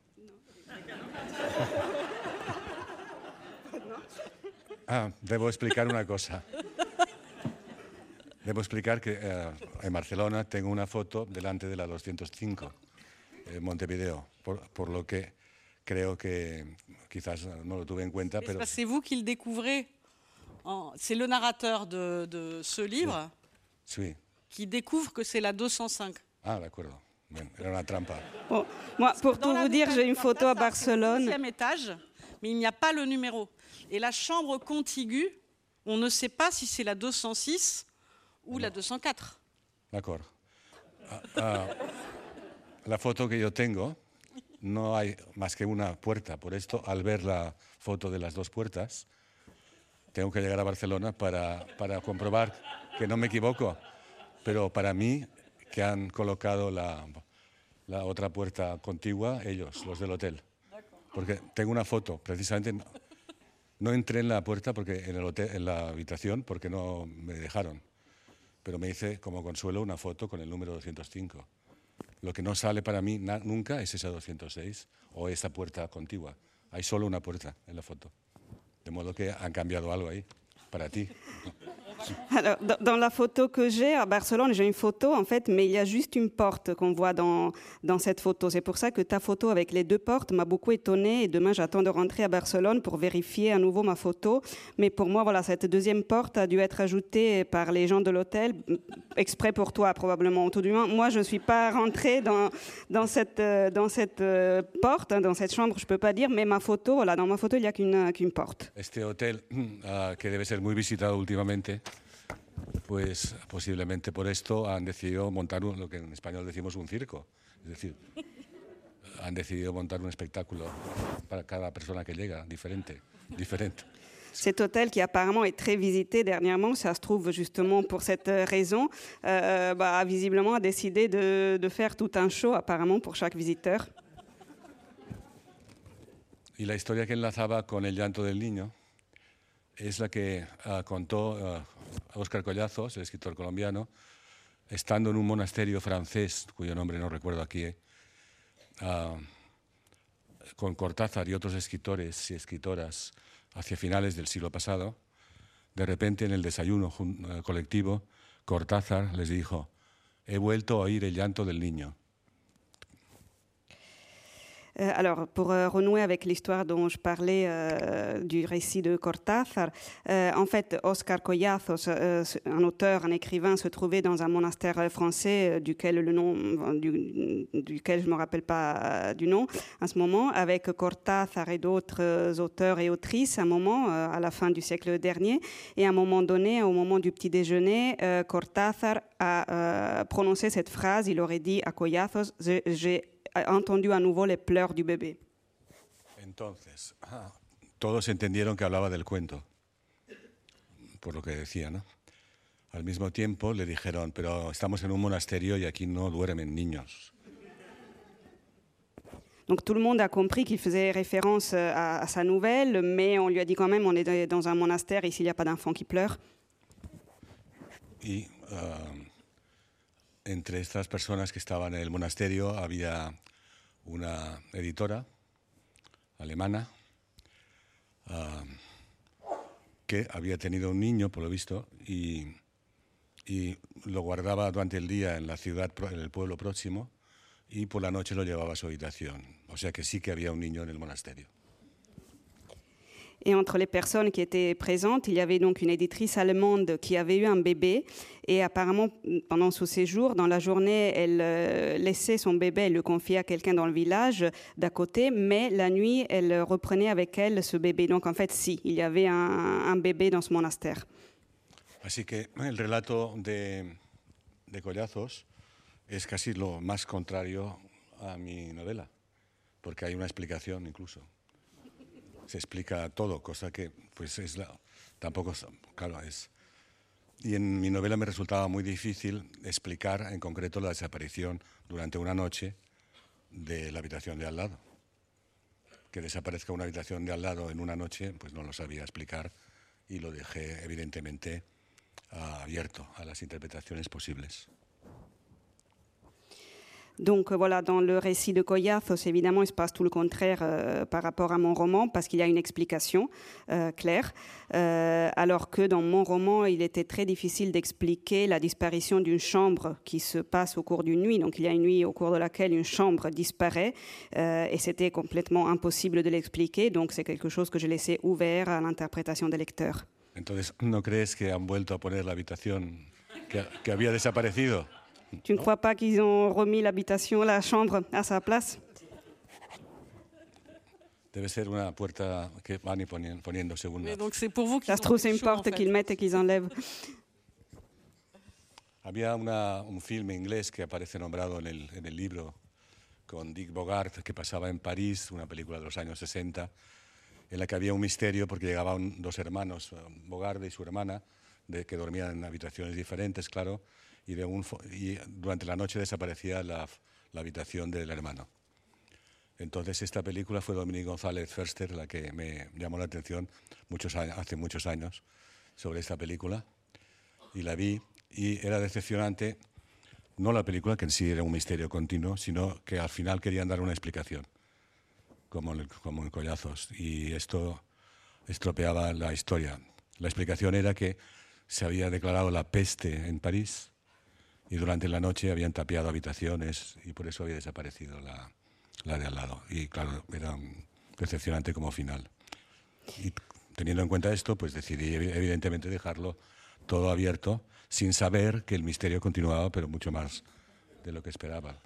Ah, debo explicar una cosa. Debo explicar que eh, en Barcelona tengo una foto delante de la 205, en Montevideo, por, por lo que creo que quizás no lo tuve en cuenta, Mais pero c'est vous qui le découvrez. en- C'est le narrateur de, de ce livre sí. qui découvre que c'est la 205. Ah. Bien, era una trampa. Bon, moi, pour tout vous dire, j'ai une photo à Cortázar, c'est le Barcelone. deuxième étage, mais il n'y a pas le numéro. Et la chambre contiguë, on ne sait pas si c'est la 206 ou la 204. De acuerdo. Ah, ah, la foto que yo tengo, no hay más que una puerta. Por esto, al ver la foto de las dos puertas, tengo que llegar a Barcelona para, para comprobar que no me equivoco. Pero para mí, que han colocado la, la otra puerta contigua, ellos, los del hotel. Porque tengo una foto, precisamente no, entré en la puerta porque en el hotel, en la habitación porque no me dejaron pero me hice como consuelo una foto con el número 205. Lo que no sale para mí nunca es esa 206 o esa puerta contigua. Hay solo una puerta en la foto. De modo que han cambiado algo ahí, para ti. Alors, dans, la photo que j'ai à Barcelone, j'ai une photo en fait, mais il y a juste une porte qu'on voit dans, dans cette photo. C'est pour ça que ta photo avec les deux portes m'a beaucoup étonnée. Et demain, j'attends de rentrer à Barcelone pour vérifier à nouveau ma photo. Mais pour moi, voilà, cette deuxième porte a dû être ajoutée par les gens de l'hôtel, exprès pour toi probablement. Tout du moins, moi, je ne suis pas rentrée dans, dans cette, euh, dans cette euh, porte, hein, dans cette chambre, je peux pas dire. Mais ma photo, voilà, dans ma photo, il n'y a qu'une qu'une porte. Este hotel, ah, pues posiblemente por esto han decidido montar un- lo que en español decimos un circo. Es decir, han decidido montar un espectáculo para cada persona que llega, diferente, diferente. Cet hôtel qui apparemment est très visité dernièrement, ça se trouve justement pour cette raison, euh, bah, a visiblement décidé de, de faire tout un show apparemment pour chaque visiteur. Y la historia que enlazaba con el llanto del niño es la que ah, contó ah, Óscar Collazos, el escritor colombiano, estando en un monasterio francés, cuyo nombre no recuerdo aquí, eh, ah, con Cortázar y otros escritores y escritoras hacia finales del siglo pasado, de repente en el desayuno eh, colectivo, Cortázar les dijo, he vuelto a oír el llanto del niño. Euh, alors, pour euh, renouer avec l'histoire dont je parlais euh, du récit de Cortázar, en fait, Oscar Collazos, un auteur, un écrivain, se trouvait dans un monastère français duquel le nom, du- duquel je me rappelle pas du nom à ce moment, avec Cortázar et d'autres auteurs et autrices, à un moment, à la fin du siècle dernier, et à un moment donné, au moment du petit déjeuner, Cortázar a prononcé cette phrase. Il aurait dit à Collazos, j'ai entendu à nouveau les pleurs du bébé. Entonces, ah, todos entendieron que hablaba del cuento, por lo que decía, ¿no? Al mismo tiempo le dijeron, pero estamos en un monasterio y aquí no duermen niños. Donc tout le monde a compris qu'il faisait référence euh, à, à sa nouvelle, mais on lui a dit quand même on est dans un monastère, ici il n'y a pas d'enfants qui pleurent. Y ah, entre estas personas que estaban en el monasterio había una editora alemana ah, que había tenido un niño, por lo visto, y, y lo guardaba durante el día en la ciudad, en el pueblo próximo, y por la noche lo llevaba a su habitación. O sea que sí que había un niño en el monasterio. Et entre les personnes qui étaient présentes, il y avait donc une éditrice allemande qui avait eu un bébé. Et apparemment, pendant ce séjour, dans la journée, elle euh, laissait son bébé, elle le confiait à quelqu'un dans le village d'à côté, mais la nuit, elle reprenait avec elle ce bébé. Donc en fait, si, il y avait un, un bébé dans ce monastère. Así que el relato de, de Collazos es casi lo más contrario a mi novela, porque hay una explicación incluso. Se explica todo, cosa que pues es la, tampoco, es... Y en mi novela me resultaba muy difícil explicar en concreto la desaparición durante una noche de la habitación de al lado. Que desaparezca una habitación de al lado en una noche, pues no lo sabía explicar y lo dejé evidentemente abierto a las interpretaciones posibles. Donc euh, voilà, dans le récit de Koyathos, évidemment, il se passe tout le contraire euh, par rapport à mon roman, parce qu'il y a une explication euh, claire, euh, alors que dans mon roman, il était très difficile d'expliquer la disparition d'une chambre qui se passe au cours d'une nuit. Donc il y a une nuit au cours de laquelle une chambre disparaît, euh, et c'était complètement impossible de l'expliquer, donc c'est quelque chose que j'ai laissé ouvert à l'interprétation des lecteurs. Entonces, ¿no crees que han vuelto a poner la habitación que, que había desaparecido? Tu ne crois pas qu'ils ont remis l'habitation, la chambre à sa place. Debe ser una puerta que van y poniendo según Mais la- donc c'est pour vous qu'ils Ça se ont trouve, c'est une porte qu'ils mettent et qu'ils enlèvent. Había una- un film inglés que aparece nombrado en el, en el libro con Dick Bogart que pasaba en París, una película de los años 60, en la que había un misterio porque llegaban dos hermanos, eh, Bogart y su hermana, de, que dormían en habitaciones diferentes, claro, y, de un, y durante la noche desaparecía la, la habitación del hermano. Entonces esta película fue Dominique González Förster la que me llamó la atención muchos años, hace muchos años sobre esta película y la vi y era decepcionante no la película que en sí era un misterio continuo, sino que al final querían dar una explicación, como en, como en Collazos, y esto estropeaba la historia. La explicación era que se había declarado la peste en París y durante la noche habían tapiado habitaciones y por eso había desaparecido la, la de al lado. Y claro, era decepcionante como final. Y teniendo en cuenta esto, pues decidí evi- evidentemente dejarlo todo abierto, sin saber que el misterio continuaba, pero mucho más de lo que esperaba.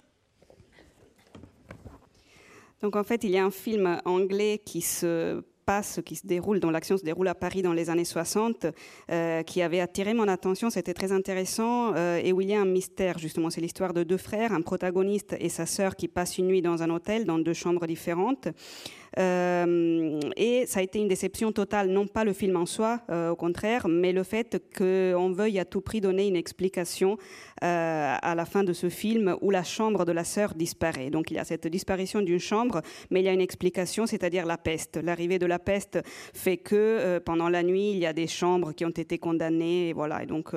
Donc en fait, il y a un film anglais qui se passe, qui se déroule, dont l'action se déroule à Paris dans les années 60, euh, qui avait attiré mon attention. C'était très intéressant euh, et où il y a un mystère justement. C'est l'histoire de deux frères, un protagoniste et sa sœur qui passent une nuit dans un hôtel, dans deux chambres différentes. Euh, et ça a été une déception totale, non pas le film en soi, euh, au contraire, mais le fait qu'on veuille à tout prix donner une explication euh, à la fin de ce film où la chambre de la sœur disparaît. Donc il y a cette disparition d'une chambre, mais il y a une explication, c'est-à-dire la peste. L'arrivée de la peste fait que pendant la nuit, il y a des chambres qui ont été condamnées, et voilà. Et donc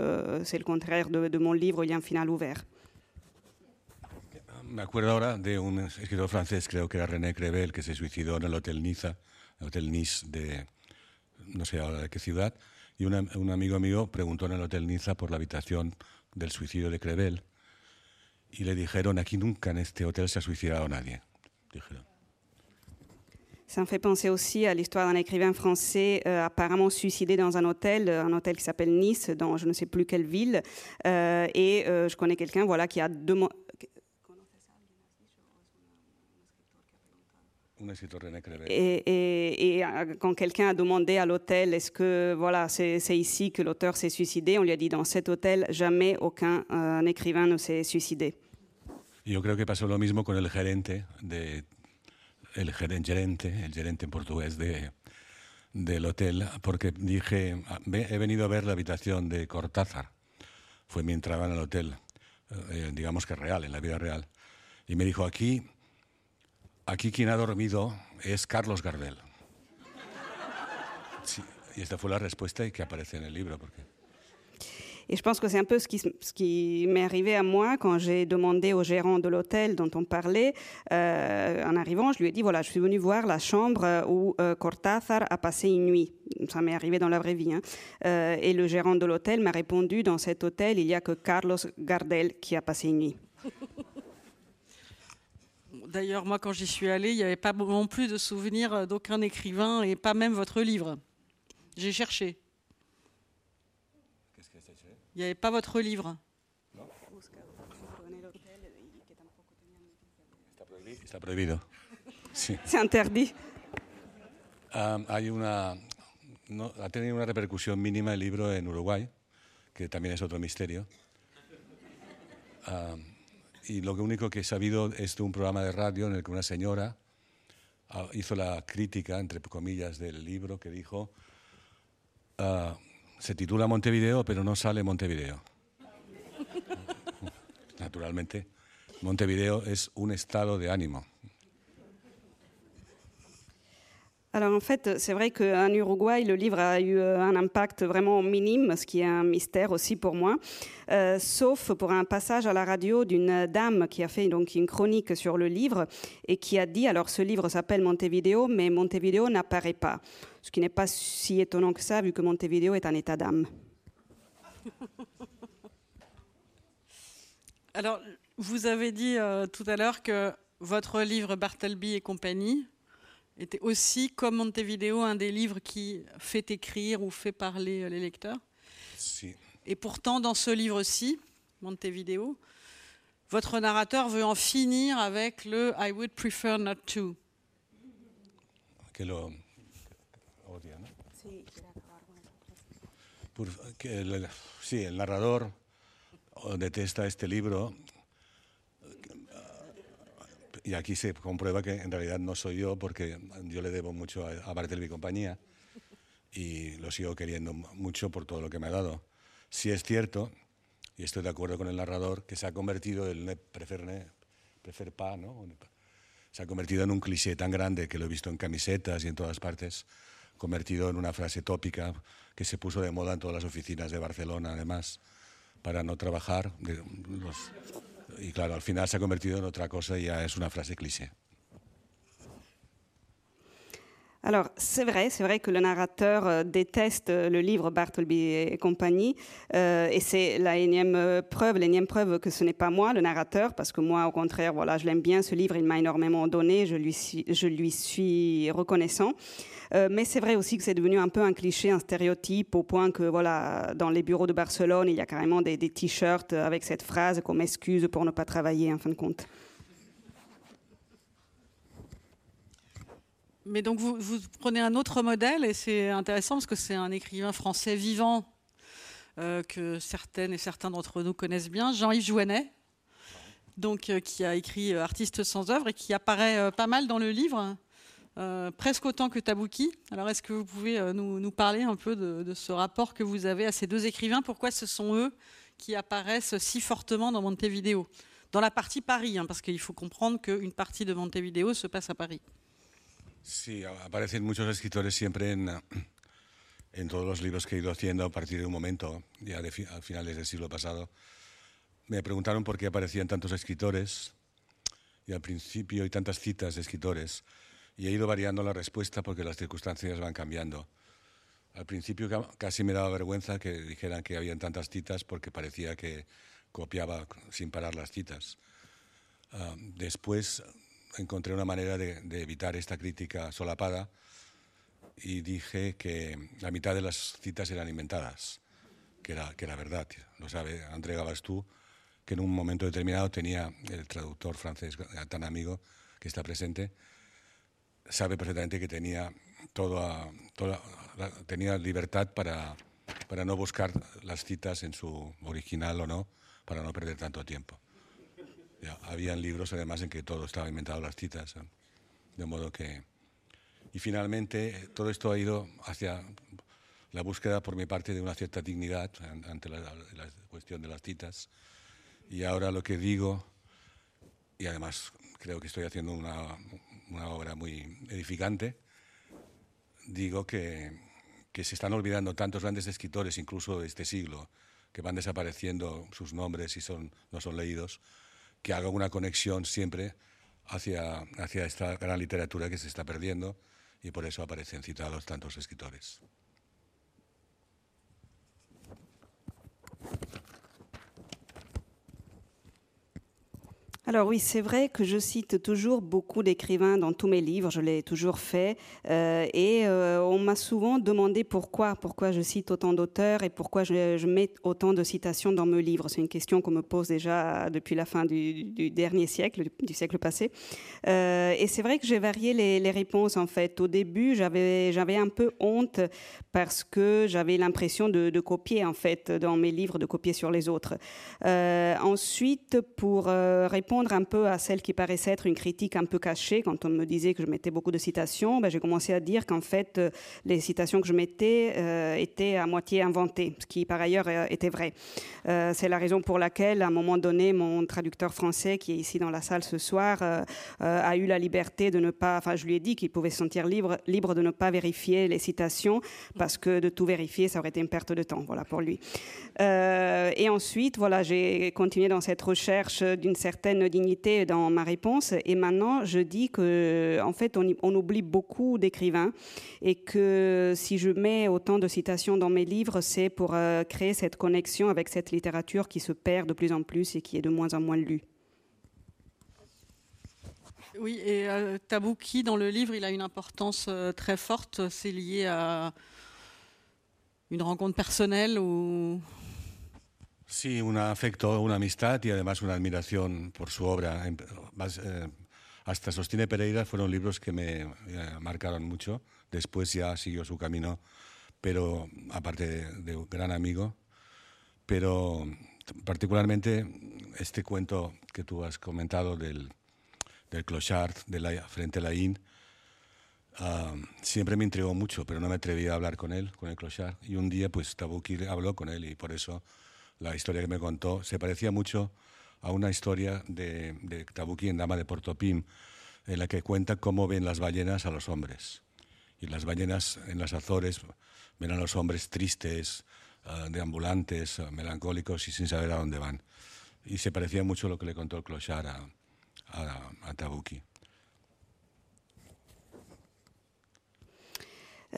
c'est le contraire de, de mon livre, il y a un final ouvert. Me acuerdo ahora de un escritor francés, creo que era René Crevel, que se suicidó en el Hotel Niza, el Hotel Nice de no sé ahora de qué ciudad, y una- un amigo mío preguntó en el Hotel Niza por la habitación del suicidio de Crevel y le dijeron, aquí nunca en este hotel se ha suicidado nadie. Dijeron. Ça me fait penser aussi à l'histoire d'un écrivain français euh, apparemment suicidé dans un hôtel, euh, un hôtel qui s'appelle Nice, dans je ne sais plus quelle ville. Euh, et euh, je connais quelqu'un voilà, qui a demandé. Un escritor René Crevel. Et, et- et, euh, quand quelqu'un a demandé à l'hôtel, est-ce que voilà, c'est ici que l'auteur s'est suicidé, on lui a dit dans cet hôtel, jamais aucun euh, écrivain ne s'est suicidé. Yo creo que pasó lo mismo con el gerente de el geren- gerente, el gerente en portugués de del hotel, porque dije "Ah, he venido a ver la habitación de Cortázar. Fue mi entrada en el hotel, eh, digamos que real, en la vida real. Y me dijo aquí aquí quien ha dormido Carlos Gardel. Sí, y esta la respuesta y que aparece en el Et je pense que c'est un peu ce qui, m'est arrivé à moi quand j'ai demandé au gérant de l'hôtel dont on parlait. euh, en arrivant, je lui ai dit voilà, je suis venu voir la chambre où euh, Cortázar a passé une nuit. Ça m'est arrivé dans la vraie vie. hein. Euh, et le gérant de l'hôtel m'a répondu dans cet hôtel, il n'y a que Carlos Gardel qui a passé une nuit. D'ailleurs, moi, quand j'y suis allée, il n'y avait pas non plus de souvenir d'aucun écrivain et pas même votre livre. J'ai cherché. Il n'y avait pas votre livre. Está prohibido. Sí. C'est interdit. Um, hay una, no, ha tenido una repercusión mínima el libro en Uruguay, que también es otro misterio. Um, y lo único que he sabido es de un programa de radio en el que una señora uh, hizo la crítica, entre comillas, del libro que dijo, uh, se titula Montevideo, pero no sale Montevideo. Naturalmente, Montevideo es un estado de ánimo. Alors en fait, c'est vrai qu'en Uruguay, le livre a eu euh, un impact vraiment minime, ce qui est un mystère aussi pour moi, euh, sauf pour un passage à la radio d'une dame qui a fait donc une chronique sur le livre et qui a dit, alors ce livre s'appelle Montevideo, mais Montevideo n'apparaît pas, ce qui n'est pas si étonnant que ça, vu que Montevideo est un état d'âme. Alors, vous avez dit euh, tout à l'heure que votre livre Bartleby et compagnie était aussi, comme Montevideo, un des livres qui fait écrire ou fait parler euh, les lecteurs. Sí. Et pourtant, dans ce livre-ci, Montevideo, votre narrateur veut en finir avec le I would prefer not to. que lo odia, ¿no? Por- que el- sí, el narrador oh, detesta este libro y aquí se comprueba que en realidad no soy yo porque yo le debo mucho a, a Bartleby compañía y lo sigo queriendo mucho por todo lo que me ha dado. Sí es cierto, y estoy de acuerdo con el narrador, que se ha convertido el ne prefer, ne, prefer pa, ¿no? se ha convertido en un cliché tan grande que lo he visto en camisetas y en todas partes, convertido en una frase tópica que se puso de moda en todas las oficinas de Barcelona, además, para no trabajar. de- los- y claro, al final se ha convertido en otra cosa y ya es una frase cliché. Alors, c'est vrai, c'est vrai que le narrateur euh, déteste euh, le livre Bartleby et compagnie, euh, et c'est la énième euh, preuve, l'énième preuve que ce n'est pas moi, le narrateur, parce que moi, au contraire, voilà, je l'aime bien, ce livre, il m'a énormément donné, je lui suis, je lui suis reconnaissant. Euh, mais c'est vrai aussi que c'est devenu un peu un cliché, un stéréotype, au point que, voilà, dans les bureaux de Barcelone, il y a carrément des, des t-shirts avec cette phrase comme excuse pour ne pas travailler, en fin de compte. Mais donc vous, vous prenez un autre modèle et c'est intéressant parce que c'est un écrivain français vivant euh, que certaines et certains d'entre nous connaissent bien, Jean-Yves Jouanet, donc euh, qui a écrit euh, Artiste sans œuvre et qui apparaît pas mal dans le livre, euh, presque autant que Tabouki. Alors est-ce que vous pouvez nous, parler un peu de, de ce rapport que vous avez à ces deux écrivains? Pourquoi ce sont eux qui apparaissent si fortement dans Montevideo? Dans la partie Paris, hein, parce qu'il faut comprendre qu'une partie de Montevideo se passe à Paris. Sí, aparecen muchos escritores siempre en, en todos los libros que he ido haciendo a partir de un momento, ya de a finales del siglo pasado. Me preguntaron por qué aparecían tantos escritores y al principio hay tantas citas de escritores y he ido variando la respuesta porque las circunstancias van cambiando. Al principio ca- casi me daba vergüenza que dijeran que habían tantas citas porque parecía que copiaba sin parar las citas. Ah, después encontré una manera de, evitar esta crítica solapada y dije que la mitad de las citas eran inventadas, que era, que era verdad. Lo sabe André Gabastú, que en un momento determinado tenía el traductor francés tan amigo que está presente, sabe perfectamente que tenía toda, toda tenía libertad para, para no buscar las citas en su original o no, para no perder tanto tiempo. Ya, habían libros además en que todo estaba inventado las citas, de modo que... Y finalmente todo esto ha ido hacia la búsqueda por mi parte de una cierta dignidad an- ante la, la cuestión de las citas. Y ahora lo que digo, y además creo que estoy haciendo una, una obra muy edificante, digo que, que se están olvidando tantos grandes escritores, incluso de este siglo, que van desapareciendo sus nombres y son, no son leídos, que haga una conexión siempre hacia, hacia esta gran literatura que se está perdiendo y por eso aparecen citados tantos escritores. Alors oui, c'est vrai que je cite toujours beaucoup d'écrivains dans tous mes livres, je l'ai toujours fait, euh, et euh, on m'a souvent demandé pourquoi, pourquoi je cite autant d'auteurs et pourquoi je, mets autant de citations dans mes livres. C'est une question qu'on me pose déjà depuis la fin du, dernier siècle, du, siècle passé. Euh, et c'est vrai que j'ai varié les, réponses en fait. Au début, j'avais un peu honte parce que j'avais l'impression de, de, copier en fait dans mes livres, de copier sur les autres. ensuite, pour répondre un peu à celle qui paraissait être une critique un peu cachée. Quand on me disait que je mettais beaucoup de citations, ben, j'ai commencé à dire qu'en fait, euh, les citations que je mettais euh, étaient à moitié inventées, ce qui par ailleurs euh, était vrai. c'est la raison pour laquelle, à un moment donné, mon traducteur français, qui est ici dans la salle ce soir, a eu la liberté de ne pas, enfin, je lui ai dit qu'il pouvait se sentir libre, libre de ne pas vérifier les citations, parce que de tout vérifier, ça aurait été une perte de temps, voilà, pour lui. et ensuite, voilà, j'ai continué dans cette recherche d'une certaine dignité dans ma réponse. Et maintenant, je dis que, en fait, on, oublie beaucoup d'écrivains et que si je mets autant de citations dans mes livres, c'est pour euh, créer cette connexion avec cette littérature qui se perd de plus en plus et qui est de moins en moins lue. Oui, et euh, Tabouki, dans le livre, il a une importance euh, très forte? C'est lié à une rencontre personnelle ou Sí, un afecto, una amistad y además una admiración por su obra. Eh, hasta Sostine Pereira fueron libros que me eh, marcaron mucho. Después ya siguió su camino, pero aparte de, un gran amigo. Pero particularmente este cuento que tú has comentado del, del clochard de la, frente a la IN, ah, siempre me intrigó mucho, pero no me atreví a hablar con él, con el clochard. Y un día pues Tabuki habló con él y por eso la historia que me contó, se parecía mucho a una historia de, de Tabuki en Dama de Portopim, en la que cuenta cómo ven las ballenas a los hombres. Y las ballenas en las Azores ven a los hombres tristes, uh, deambulantes, uh, melancólicos y sin saber a dónde van. Y se parecía mucho a lo que le contó el Clochard a, a, a Tabuki.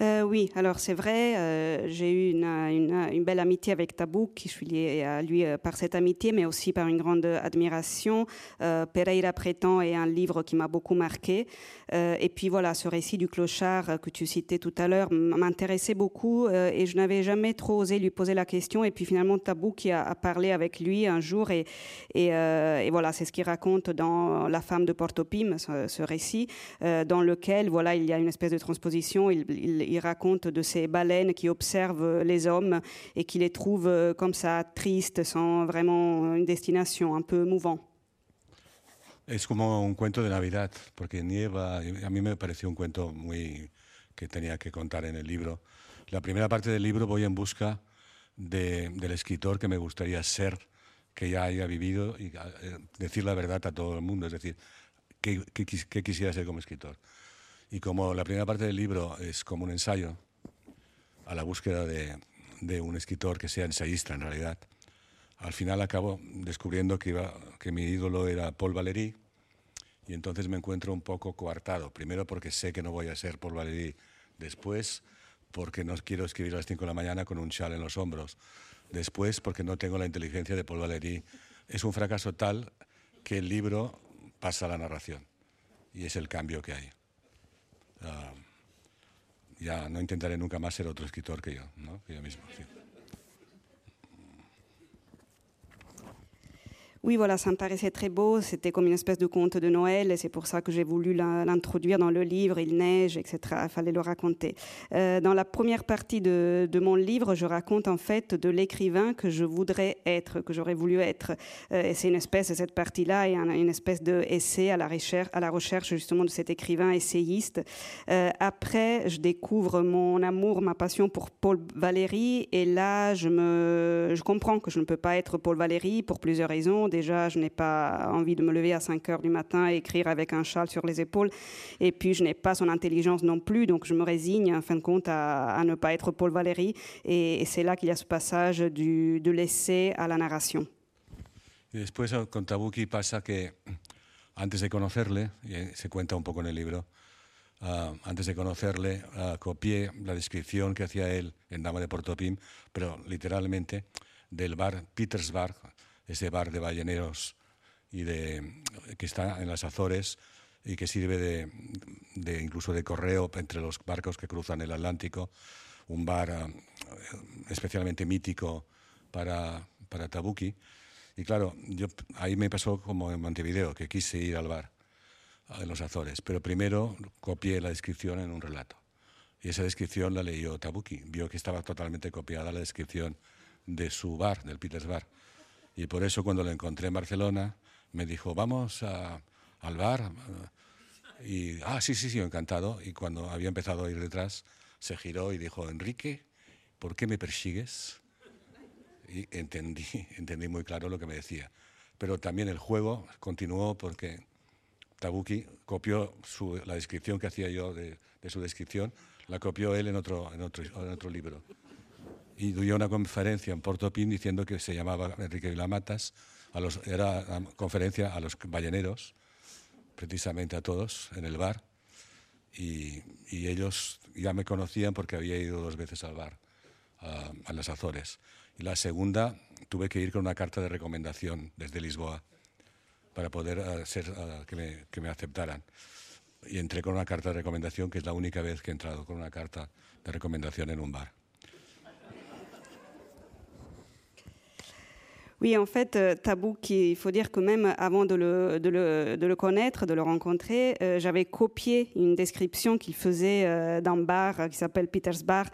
Euh, oui, alors c'est vrai, euh, j'ai eu une, belle amitié avec Tabouk, je suis liée à lui euh, par cette amitié, mais aussi par une grande admiration. Pereira Prétend est un livre qui m'a beaucoup marqué. et puis voilà, ce récit du clochard que tu citais tout à l'heure m'intéressait beaucoup et je n'avais jamais trop osé lui poser la question. Et puis finalement, Tabouk qui a, parlé avec lui un jour et voilà, c'est ce qu'il raconte dans La femme de Portopim, ce, ce récit, dans lequel voilà, il y a une espèce de transposition. il, il il raconte de ces baleines qui observent les hommes et qui les trouvent euh, comme ça tristes, sans vraiment une destination, un peu mouvant. Es como un cuento de Navidad, porque nieva. A mí me pareció un cuento muy que tenía que contar en el libro. La primera parte del libro voy en busca de, del escritor que me gustaría ser, que ya haya vivido y eh, decir la verdad a todo el mundo, es decir, qué, qué, qué quisiera ser como escritor? Y como la primera parte del libro es como un ensayo a la búsqueda de, de un escritor que sea ensayista en realidad, al final acabo descubriendo que, iba, que mi ídolo era Paul Valéry y entonces me encuentro un poco coartado. Primero porque sé que no voy a ser Paul Valéry después, porque no quiero escribir a las 5 de la mañana con un chal en los hombros. Después porque no tengo la inteligencia de Paul Valéry. Es un fracaso tal que el libro pasa a la narración y es el cambio que hay. Uh, ya no intentaré nunca más ser otro escritor que yo, ¿no? que yo mismo. Oui, voilà, ça me paraissait très beau. C'était comme une espèce de conte de Noël, et c'est pour ça que j'ai voulu l'introduire dans le livre. Il neige, etc. Il fallait le raconter. Euh, dans la première partie de, mon livre, je raconte en fait de l'écrivain que je voudrais être, que j'aurais voulu être. Euh, et c'est une espèce, cette partie-là, une espèce de essai à la recherche, à la recherche justement de cet écrivain essayiste. Euh, après, je découvre mon amour, ma passion pour Paul Valéry, et là, je comprends que je ne peux pas être Paul Valéry pour plusieurs raisons déjà, je n'ai pas envie de me lever à 5 heures du matin et écrire avec un châle sur les épaules. Et puis, je n'ai pas son intelligence non plus, donc je me résigne, en fin de compte, à, ne pas être Paul Valéry. Et, c'est là qu'il y a ce passage du, de l'essai à la narration. Y después con Tabuki pasa que antes de conocerle, y se cuenta un poco en el libro, uh, antes de conocerle uh, copié la descripción que hacía él en Dama de Portopim, pero literalmente del bar Petersburg, ese bar de balleneros y de, que está en las Azores y que sirve de, de incluso de correo entre los barcos que cruzan el Atlántico, un bar eh, especialmente mítico para, para Tabuki. Y claro, yo, ahí me pasó como en Montevideo, que quise ir al bar en los Azores, pero primero copié la descripción en un relato. Y esa descripción la leyó Tabuki, vio que estaba totalmente copiada la descripción de su bar, del Peters Bar. Y por eso cuando lo encontré en Barcelona, me dijo, vamos a, al bar. Y, ah, sí, sí, sí, encantado. Y cuando había empezado a ir detrás, se giró y dijo, Enrique, ¿por qué me persigues? Y entendí, entendí muy claro lo que me decía. Pero también el juego continuó porque Tabuki copió la descripción que hacía yo de, su descripción, la copió él en en otro, en otro libro. Y dio una conferencia en Portopín diciendo que se llamaba Enrique Vilamatas, era conferencia a los balleneros, precisamente a todos, en el bar, y, ellos ya me conocían porque había ido dos veces al bar, a, a las Azores. Y la segunda tuve que ir con una carta de recomendación desde Lisboa para poder uh, que, me, que, me, aceptaran. Y entré con una carta de recomendación, que es la única vez que he entrado con una carta de recomendación en un bar. Oui, en fait, euh, Tabouk, il faut dire que même avant de le, de le, de le connaître, de le rencontrer, euh, j'avais copié une description qu'il faisait euh, d'un bar qui s'appelle Peters Bar.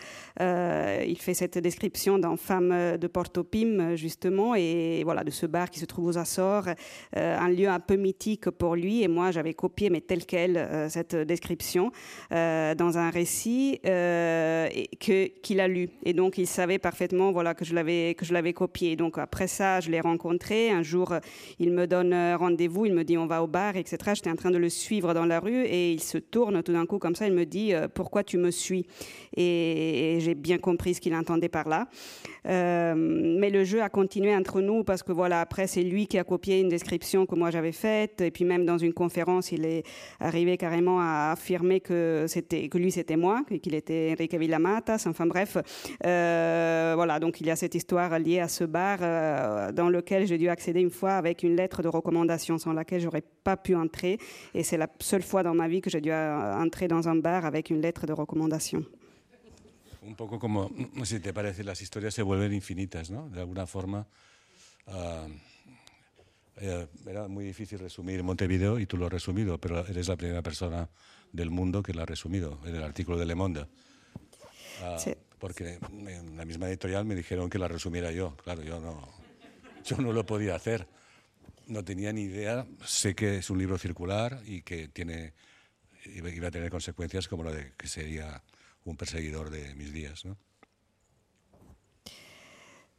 Euh, il fait cette description d'un femme de Porto Pim, justement, et voilà, de ce bar qui se trouve aux Açores, un lieu un peu mythique pour lui. Et moi, j'avais copié, mais tel quel, cette description dans un récit que, qu'il a lu. Et donc, il savait parfaitement voilà, que je l'avais, que je l'avais copié. Donc, après ça, je l'ai rencontré. Un jour, il me donne rendez-vous, il me dit on va au bar, etc. J'étais en train de le suivre dans la rue et il se tourne tout d'un coup comme ça, il me dit pourquoi tu me suis? Et, j'ai bien compris ce qu'il entendait par là. Euh, mais le jeu a continué entre nous parce que voilà, après, c'est lui qui a copié une description que moi j'avais faite. Et puis même dans une conférence, il est arrivé carrément à affirmer que, c'était, que lui c'était moi, qu'il était Enrique Villamatas. Enfin bref, euh, voilà, donc il y a cette histoire liée à ce bar. Euh, dans lequel j'ai dû accéder une fois avec une lettre de recommandation sans laquelle j'aurais pas pu entrer. Et c'est la seule fois dans ma vie que j'ai dû entrer dans un bar avec une lettre de recommandation. Un poco como, si te parece, las historias se vuelven infinitas, ¿no? De alguna forma. Uh, era muy difícil resumir Montevideo y tú lo has resumido, pero eres la primera persona del mundo que lo ha resumido en el artículo de Le Monde. Uh, sí. Porque en la misma editorial me dijeron que la resumiera yo. Claro, yo no, yo no lo podía hacer. No tenía ni idea. Sé que es un libro circular y que tiene, iba a tener consecuencias como la de que sería un perseguidor de mis días. ¿no?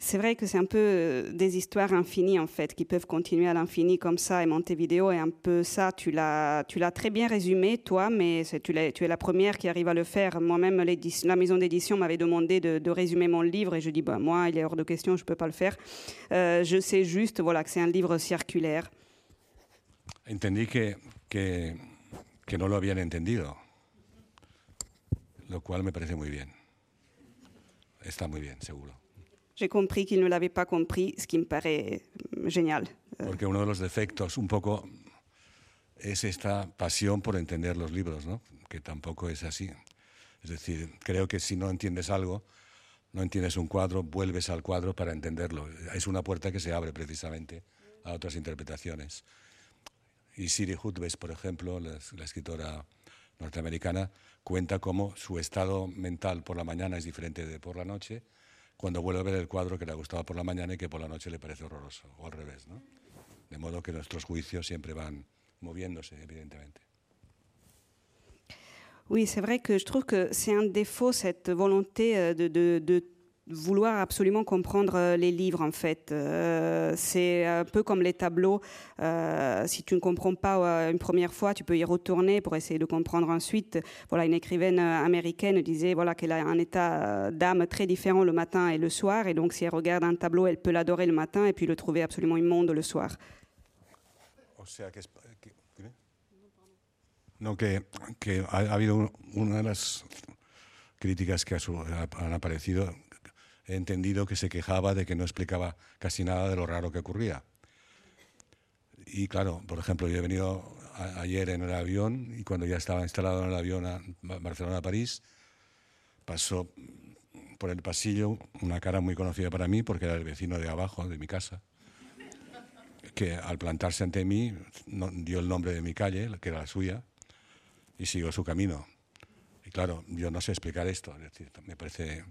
C'est vrai que c'est un peu des histoires infinies en fait, qui peuvent continuer à l'infini comme ça. Et Montevideo est un peu ça. Tu l'as, très bien résumé toi, mais tu, es la première qui arrive à le faire. Moi-même, la maison d'édition m'avait demandé de, résumer mon livre et je dis bah moi, il est hors de question, je peux pas le faire. Euh, je sais juste voilà que c'est un livre circulaire. Entendí que, que que no lo habían entendido, lo cual me parece muy bien. Está muy bien, seguro. J'ai compris qu'il ne l'avait pas compris, ce qui me paraît génial. Porque uno de los defectos un poco es esta pasión por entender los libros, ¿no? que tampoco es así. Es decir, creo que si no entiendes algo, no entiendes un cuadro, vuelves al cuadro para entenderlo. Es una puerta que se abre precisamente a otras interpretaciones. Y Siri Hutbes, por ejemplo, la, la escritora norteamericana, cuenta cómo su estado mental por la mañana es diferente de por la noche, cuando vuelve a ver el cuadro que le gustaba por la mañana y que por la noche le parece horroroso, o al revés. ¿no? De modo que nuestros juicios siempre van moviéndose, evidentemente. Oui, c'est vrai que je trouve que c'est un défaut, cette volonté de, de, de vouloir absolument comprendre les livres en fait. Euh, c'est un peu comme les tableaux. Euh, si tu ne comprends pas une première fois, tu peux y retourner pour essayer de comprendre ensuite. Voilà, une écrivaine américaine disait voilà qu'elle a un état d'âme très différent le matin et le soir, et donc si elle regarde un tableau, elle peut l'adorer le matin et puis le trouver absolument immonde le soir. O sea que, que no que, que ha, ha habido una de las críticas que han aparecido he entendido que se quejaba de que no explicaba casi nada de lo raro que ocurría. Y claro, por ejemplo, yo he venido ayer en el avión y cuando ya estaba instalado en el avión a Barcelona-París, pasó por el pasillo una cara muy conocida para mí porque era el vecino de abajo de mi casa, que al plantarse ante mí dio el nombre de mi calle, que era la suya, y siguió su camino. Y claro, yo no sé explicar esto, me parece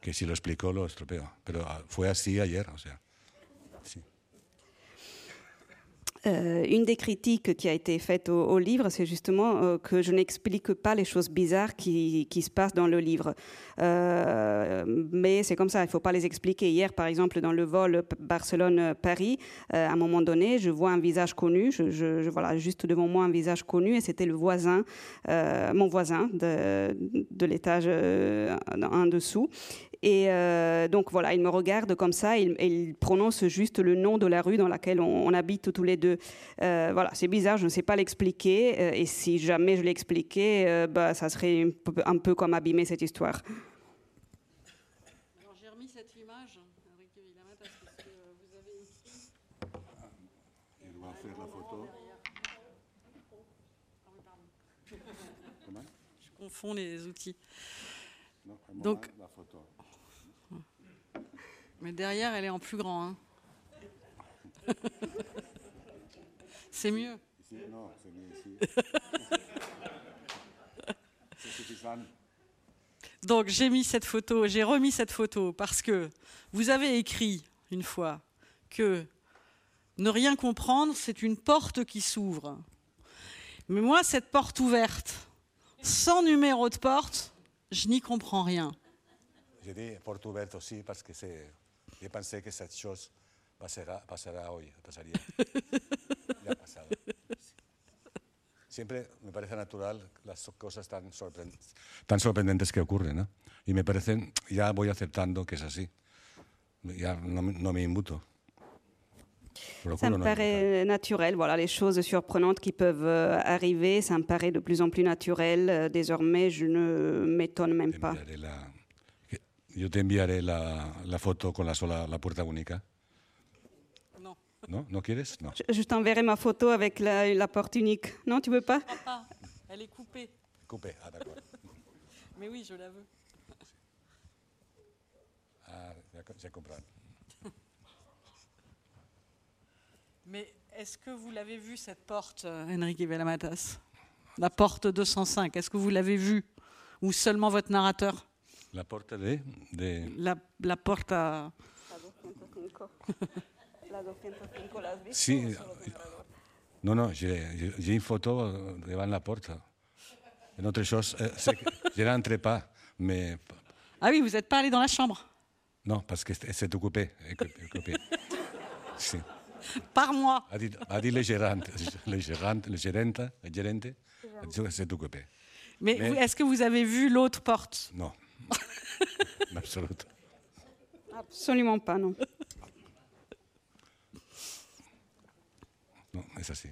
que si lo explico lo estropeo, pero fue así. Euh, une des critiques qui a été faite au, livre, c'est justement euh, que je n'explique pas les choses bizarres qui, se passent dans le livre. Euh, mais c'est comme ça, il ne faut pas les expliquer. Hier, par exemple, dans le vol Barcelone-Paris, à un moment donné, je vois un visage connu, voilà, juste devant moi un visage connu, et c'était le voisin, mon voisin de l'étage en dessous. Et euh, donc voilà, il me regarde comme ça, il, il, prononce juste le nom de la rue dans laquelle on, habite tous les deux. Euh, voilà, c'est bizarre, je ne sais pas l'expliquer. Euh, et si jamais je l'expliquais, bah, ça serait un peu, comme abîmer cette histoire. Alors j'ai remis cette image, Enrique parce que vous avez écrit. Il va faire la photo. Comment? Je confonds les outils. Donc. Mais derrière, elle est en plus grand. Hein. c'est mieux. non, c'est mieux ici. Donc j'ai mis cette photo, j'ai remis cette photo parce que vous avez écrit une fois que ne rien comprendre, c'est une porte qui s'ouvre. Mais moi, cette porte ouverte, sans numéro de porte, je n'y comprends rien. J'ai dit porte ouverte aussi parce que c'est Yo pensé que cette chose pasará, pasará hoy, pasaría. ya ha pasado. Siempre me parece natural las cosas tan, sorprend tan sorprendentes que ocurren, ¿no? Y me parecen, ya voy aceptando que es así. Ya no, no me imbuto. Ça me paraît naturel, voilà, les choses surprenantes qui peuvent euh, arriver, ça me paraît de plus en plus naturel. Euh, désormais, je ne m'étonne même pas. La, Yo te enviaré la, la foto con la sola la puerta única. Non. Non Non quieres? Non. Je, je t'enverrai ma photo avec la, la, porte unique. Non, tu veux pas? Papa, elle est coupée. Coupée, ah d'accord. Mais oui, je la veux. Ah, j'ai compris. Mais est-ce que vous l'avez vu cette porte, euh, Enrique Velamatas La porte 205, est-ce que vous l'avez vue? Ou seulement votre narrateur? La porte de, de... La, la porta... La 205, ¿la has visto? Sí. No, no, j'ai une photo devant la porte. Une autre chose, euh, je rentre pas, mais... Ah oui, vous n'êtes pas allé dans la chambre Non, parce que c'est occupé. occupé. sí. Par moi. A dit, a dit le gérant, le gérant, le gérante, le gerente, c'est occupé. Mais, mais est-ce que vous avez vu l'autre porte? Non. Absolument. Absolument pas, non. Non, c'est así.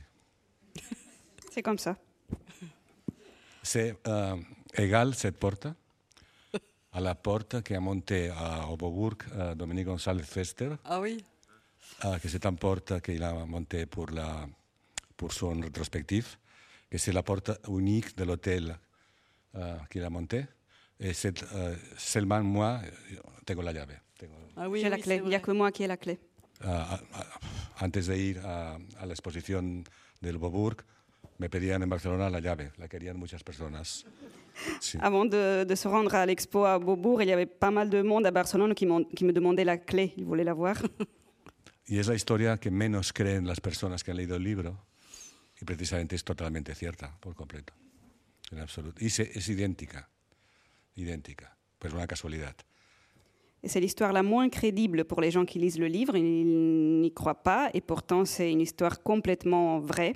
C'est comme ça. C'est euh, égal cette porte à la porte qui a monté à Oboburg euh, Dominique González Fester. Ah oui. Euh, que c'est une porte qu'il a montée pour, la, pour son rétrospectif, que c'est la porte unique de l'hôtel euh, qu'il a monté. Et c'est euh, seulement moi, tengo la llave. Tengo... Ah oui, j'ai la clé. Il n'y a que moi qui ai la clé. Uh, uh, antes de ir a, a la exposición del Boburg, me pedían en Barcelona la llave. La querían muchas personas. Sí. Avant de, de, se rendre à l'expo à Beaubourg, il y avait pas mal de monde à Barcelone qui, qui me demandait la clé. Ils voulaient la voir. y es la historia que menos creen las personas que han leído el libro. Y precisamente es totalmente cierta, por completo. En absoluto. Y se, es idéntica. Identique, pour une casualidad. C'est l'histoire la moins crédible pour les gens qui lisent le livre, ils n'y croient pas, et pourtant c'est une histoire complètement vraie.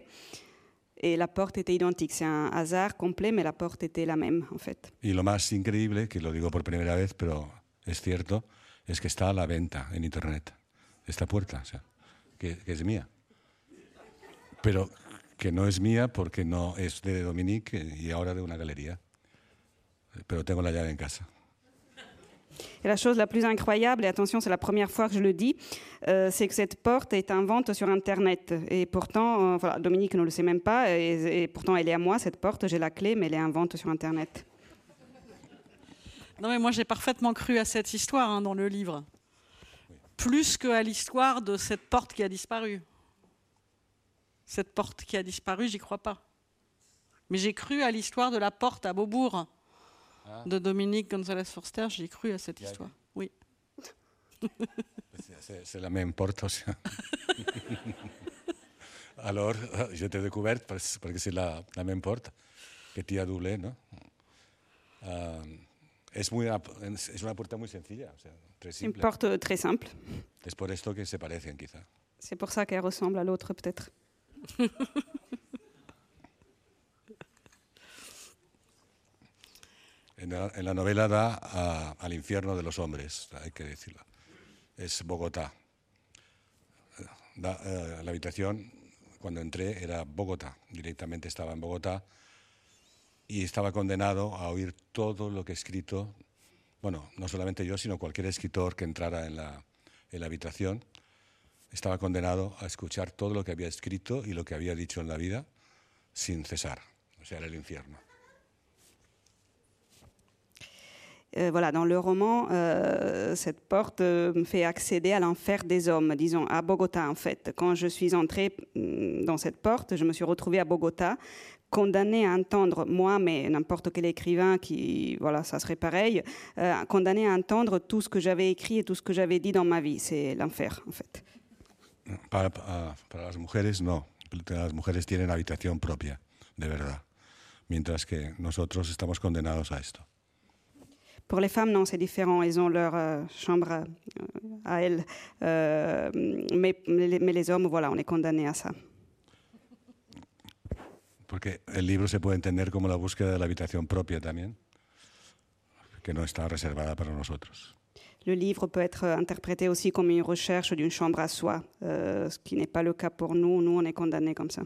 Et la porte était identique, c'est un hasard complet, mais la porte était la même en fait. Y lo más increíble, que lo digo por primera vez, pero es cierto, es que está a la venta en internet, esta puerta, o sea, que, que es mía. Pero que no es mía porque no es de Dominique y ahora de una galería. Pero tengo la llave en casa. Et la chose la plus incroyable, et attention, c'est la première fois que je le dis, euh, c'est que cette porte est en vente sur Internet. Et pourtant, euh, voilà, Dominique ne le sait même pas, et, pourtant elle est à moi, cette porte, j'ai la clé, mais elle est en vente sur Internet. Non, mais moi j'ai parfaitement cru à cette histoire hein, dans le livre. Plus qu'à l'histoire de cette porte qui a disparu. Cette porte qui a disparu, j'y crois pas. Mais j'ai cru à l'histoire de la porte à Beaubourg ah. de Dominique González Forster. J'ai cru à cette histoire. Oui. C'est la même porte aussi. Alors, je t'ai découvert parce que c'est la, la, même porte que tu as doublé, ¿no? Uh, es, muy, es una puerta muy sencilla, o sea, très simple. Une porte très simple. Es por esto que se parecen, quizá. C'est pour ça qu'elle ressemble à l'autre, peut-être. En la, novela da al infierno de los hombres, hay que decirlo. Es Bogotá. Eh, la habitación, cuando entré, era Bogotá. Directamente estaba en Bogotá y estaba condenado a oír todo lo que escrito. Bueno, no solamente yo, sino cualquier escritor que entrara en la, en la habitación. Estaba condenado a escuchar todo lo que había escrito y lo que había dicho en la vida sin cesar. O sea, era el infierno. Euh, voilà, dans le roman, euh, cette porte euh, me fait accéder à l'enfer des hommes, disons à Bogota en fait. Quand je suis entrée mm, dans cette porte, je me suis retrouvée à Bogota, condamnée à entendre, moi, mais n'importe quel écrivain qui, voilà, ça serait pareil, condamnée à entendre tout ce que j'avais écrit et tout ce que j'avais dit dans ma vie. C'est l'enfer en fait. Para, para, para las mujeres, no. Las mujeres tienen habitación propia, de verdad. Mientras que nosotros estamos condenados a esto. Pour les femmes, non, c'est différent. Elles ont leur euh, chambre euh, à elles. Euh, mais, mais, les hommes, voilà, on est condamnés à ça. Porque el libro se puede entender como la búsqueda de la habitación propia también, que no está reservada para nosotros. Le livre peut être interprété aussi comme une recherche d'une chambre à soi, euh, ce qui n'est pas le cas pour nous. Nous, on est condamnés comme ça.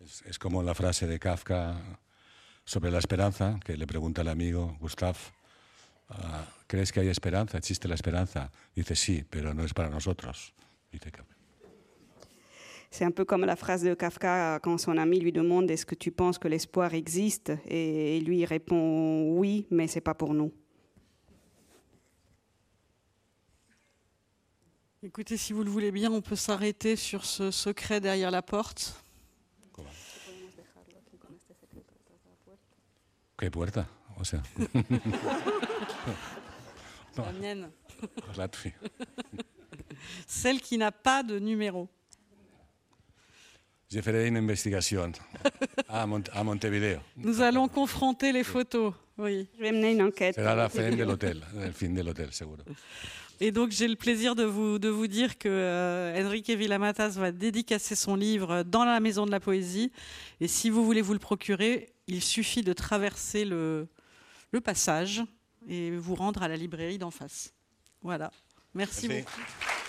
Es, es como la frase de Kafka sobre la esperanza, que le pregunta al amigo Gustav, uh, ¿crees que hay esperanza? ¿Existe la esperanza? Dice sí, pero no es para nosotros. Dice C'est un peu comme la phrase de Kafka quand son ami lui demande est-ce que tu penses que l'espoir existe? Et lui répond oui, mais c'est pas pour nous. Écoutez, si vous le voulez bien, on peut s'arrêter sur ce secret derrière la porte. ¿Qué puerta? O sea. La mienne. La tuya. Celle qui n'a pas de numéro. Je ferai une investigation à, Mont à Montevideo. Nous allons confronter les photos. Oui. Je vais mener une enquête. Será la fin de l'hôtel, le fin de l'hôtel, seguro. Et donc j'ai le plaisir de vous, de vous dire que euh, Enrique Villamatas va dédicacer son livre dans la Maison de la Poésie. Et si vous voulez vous le procurer, il suffit de traverser le, le passage et vous rendre à la librairie d'en face. Voilà. Merci. Merci. beaucoup.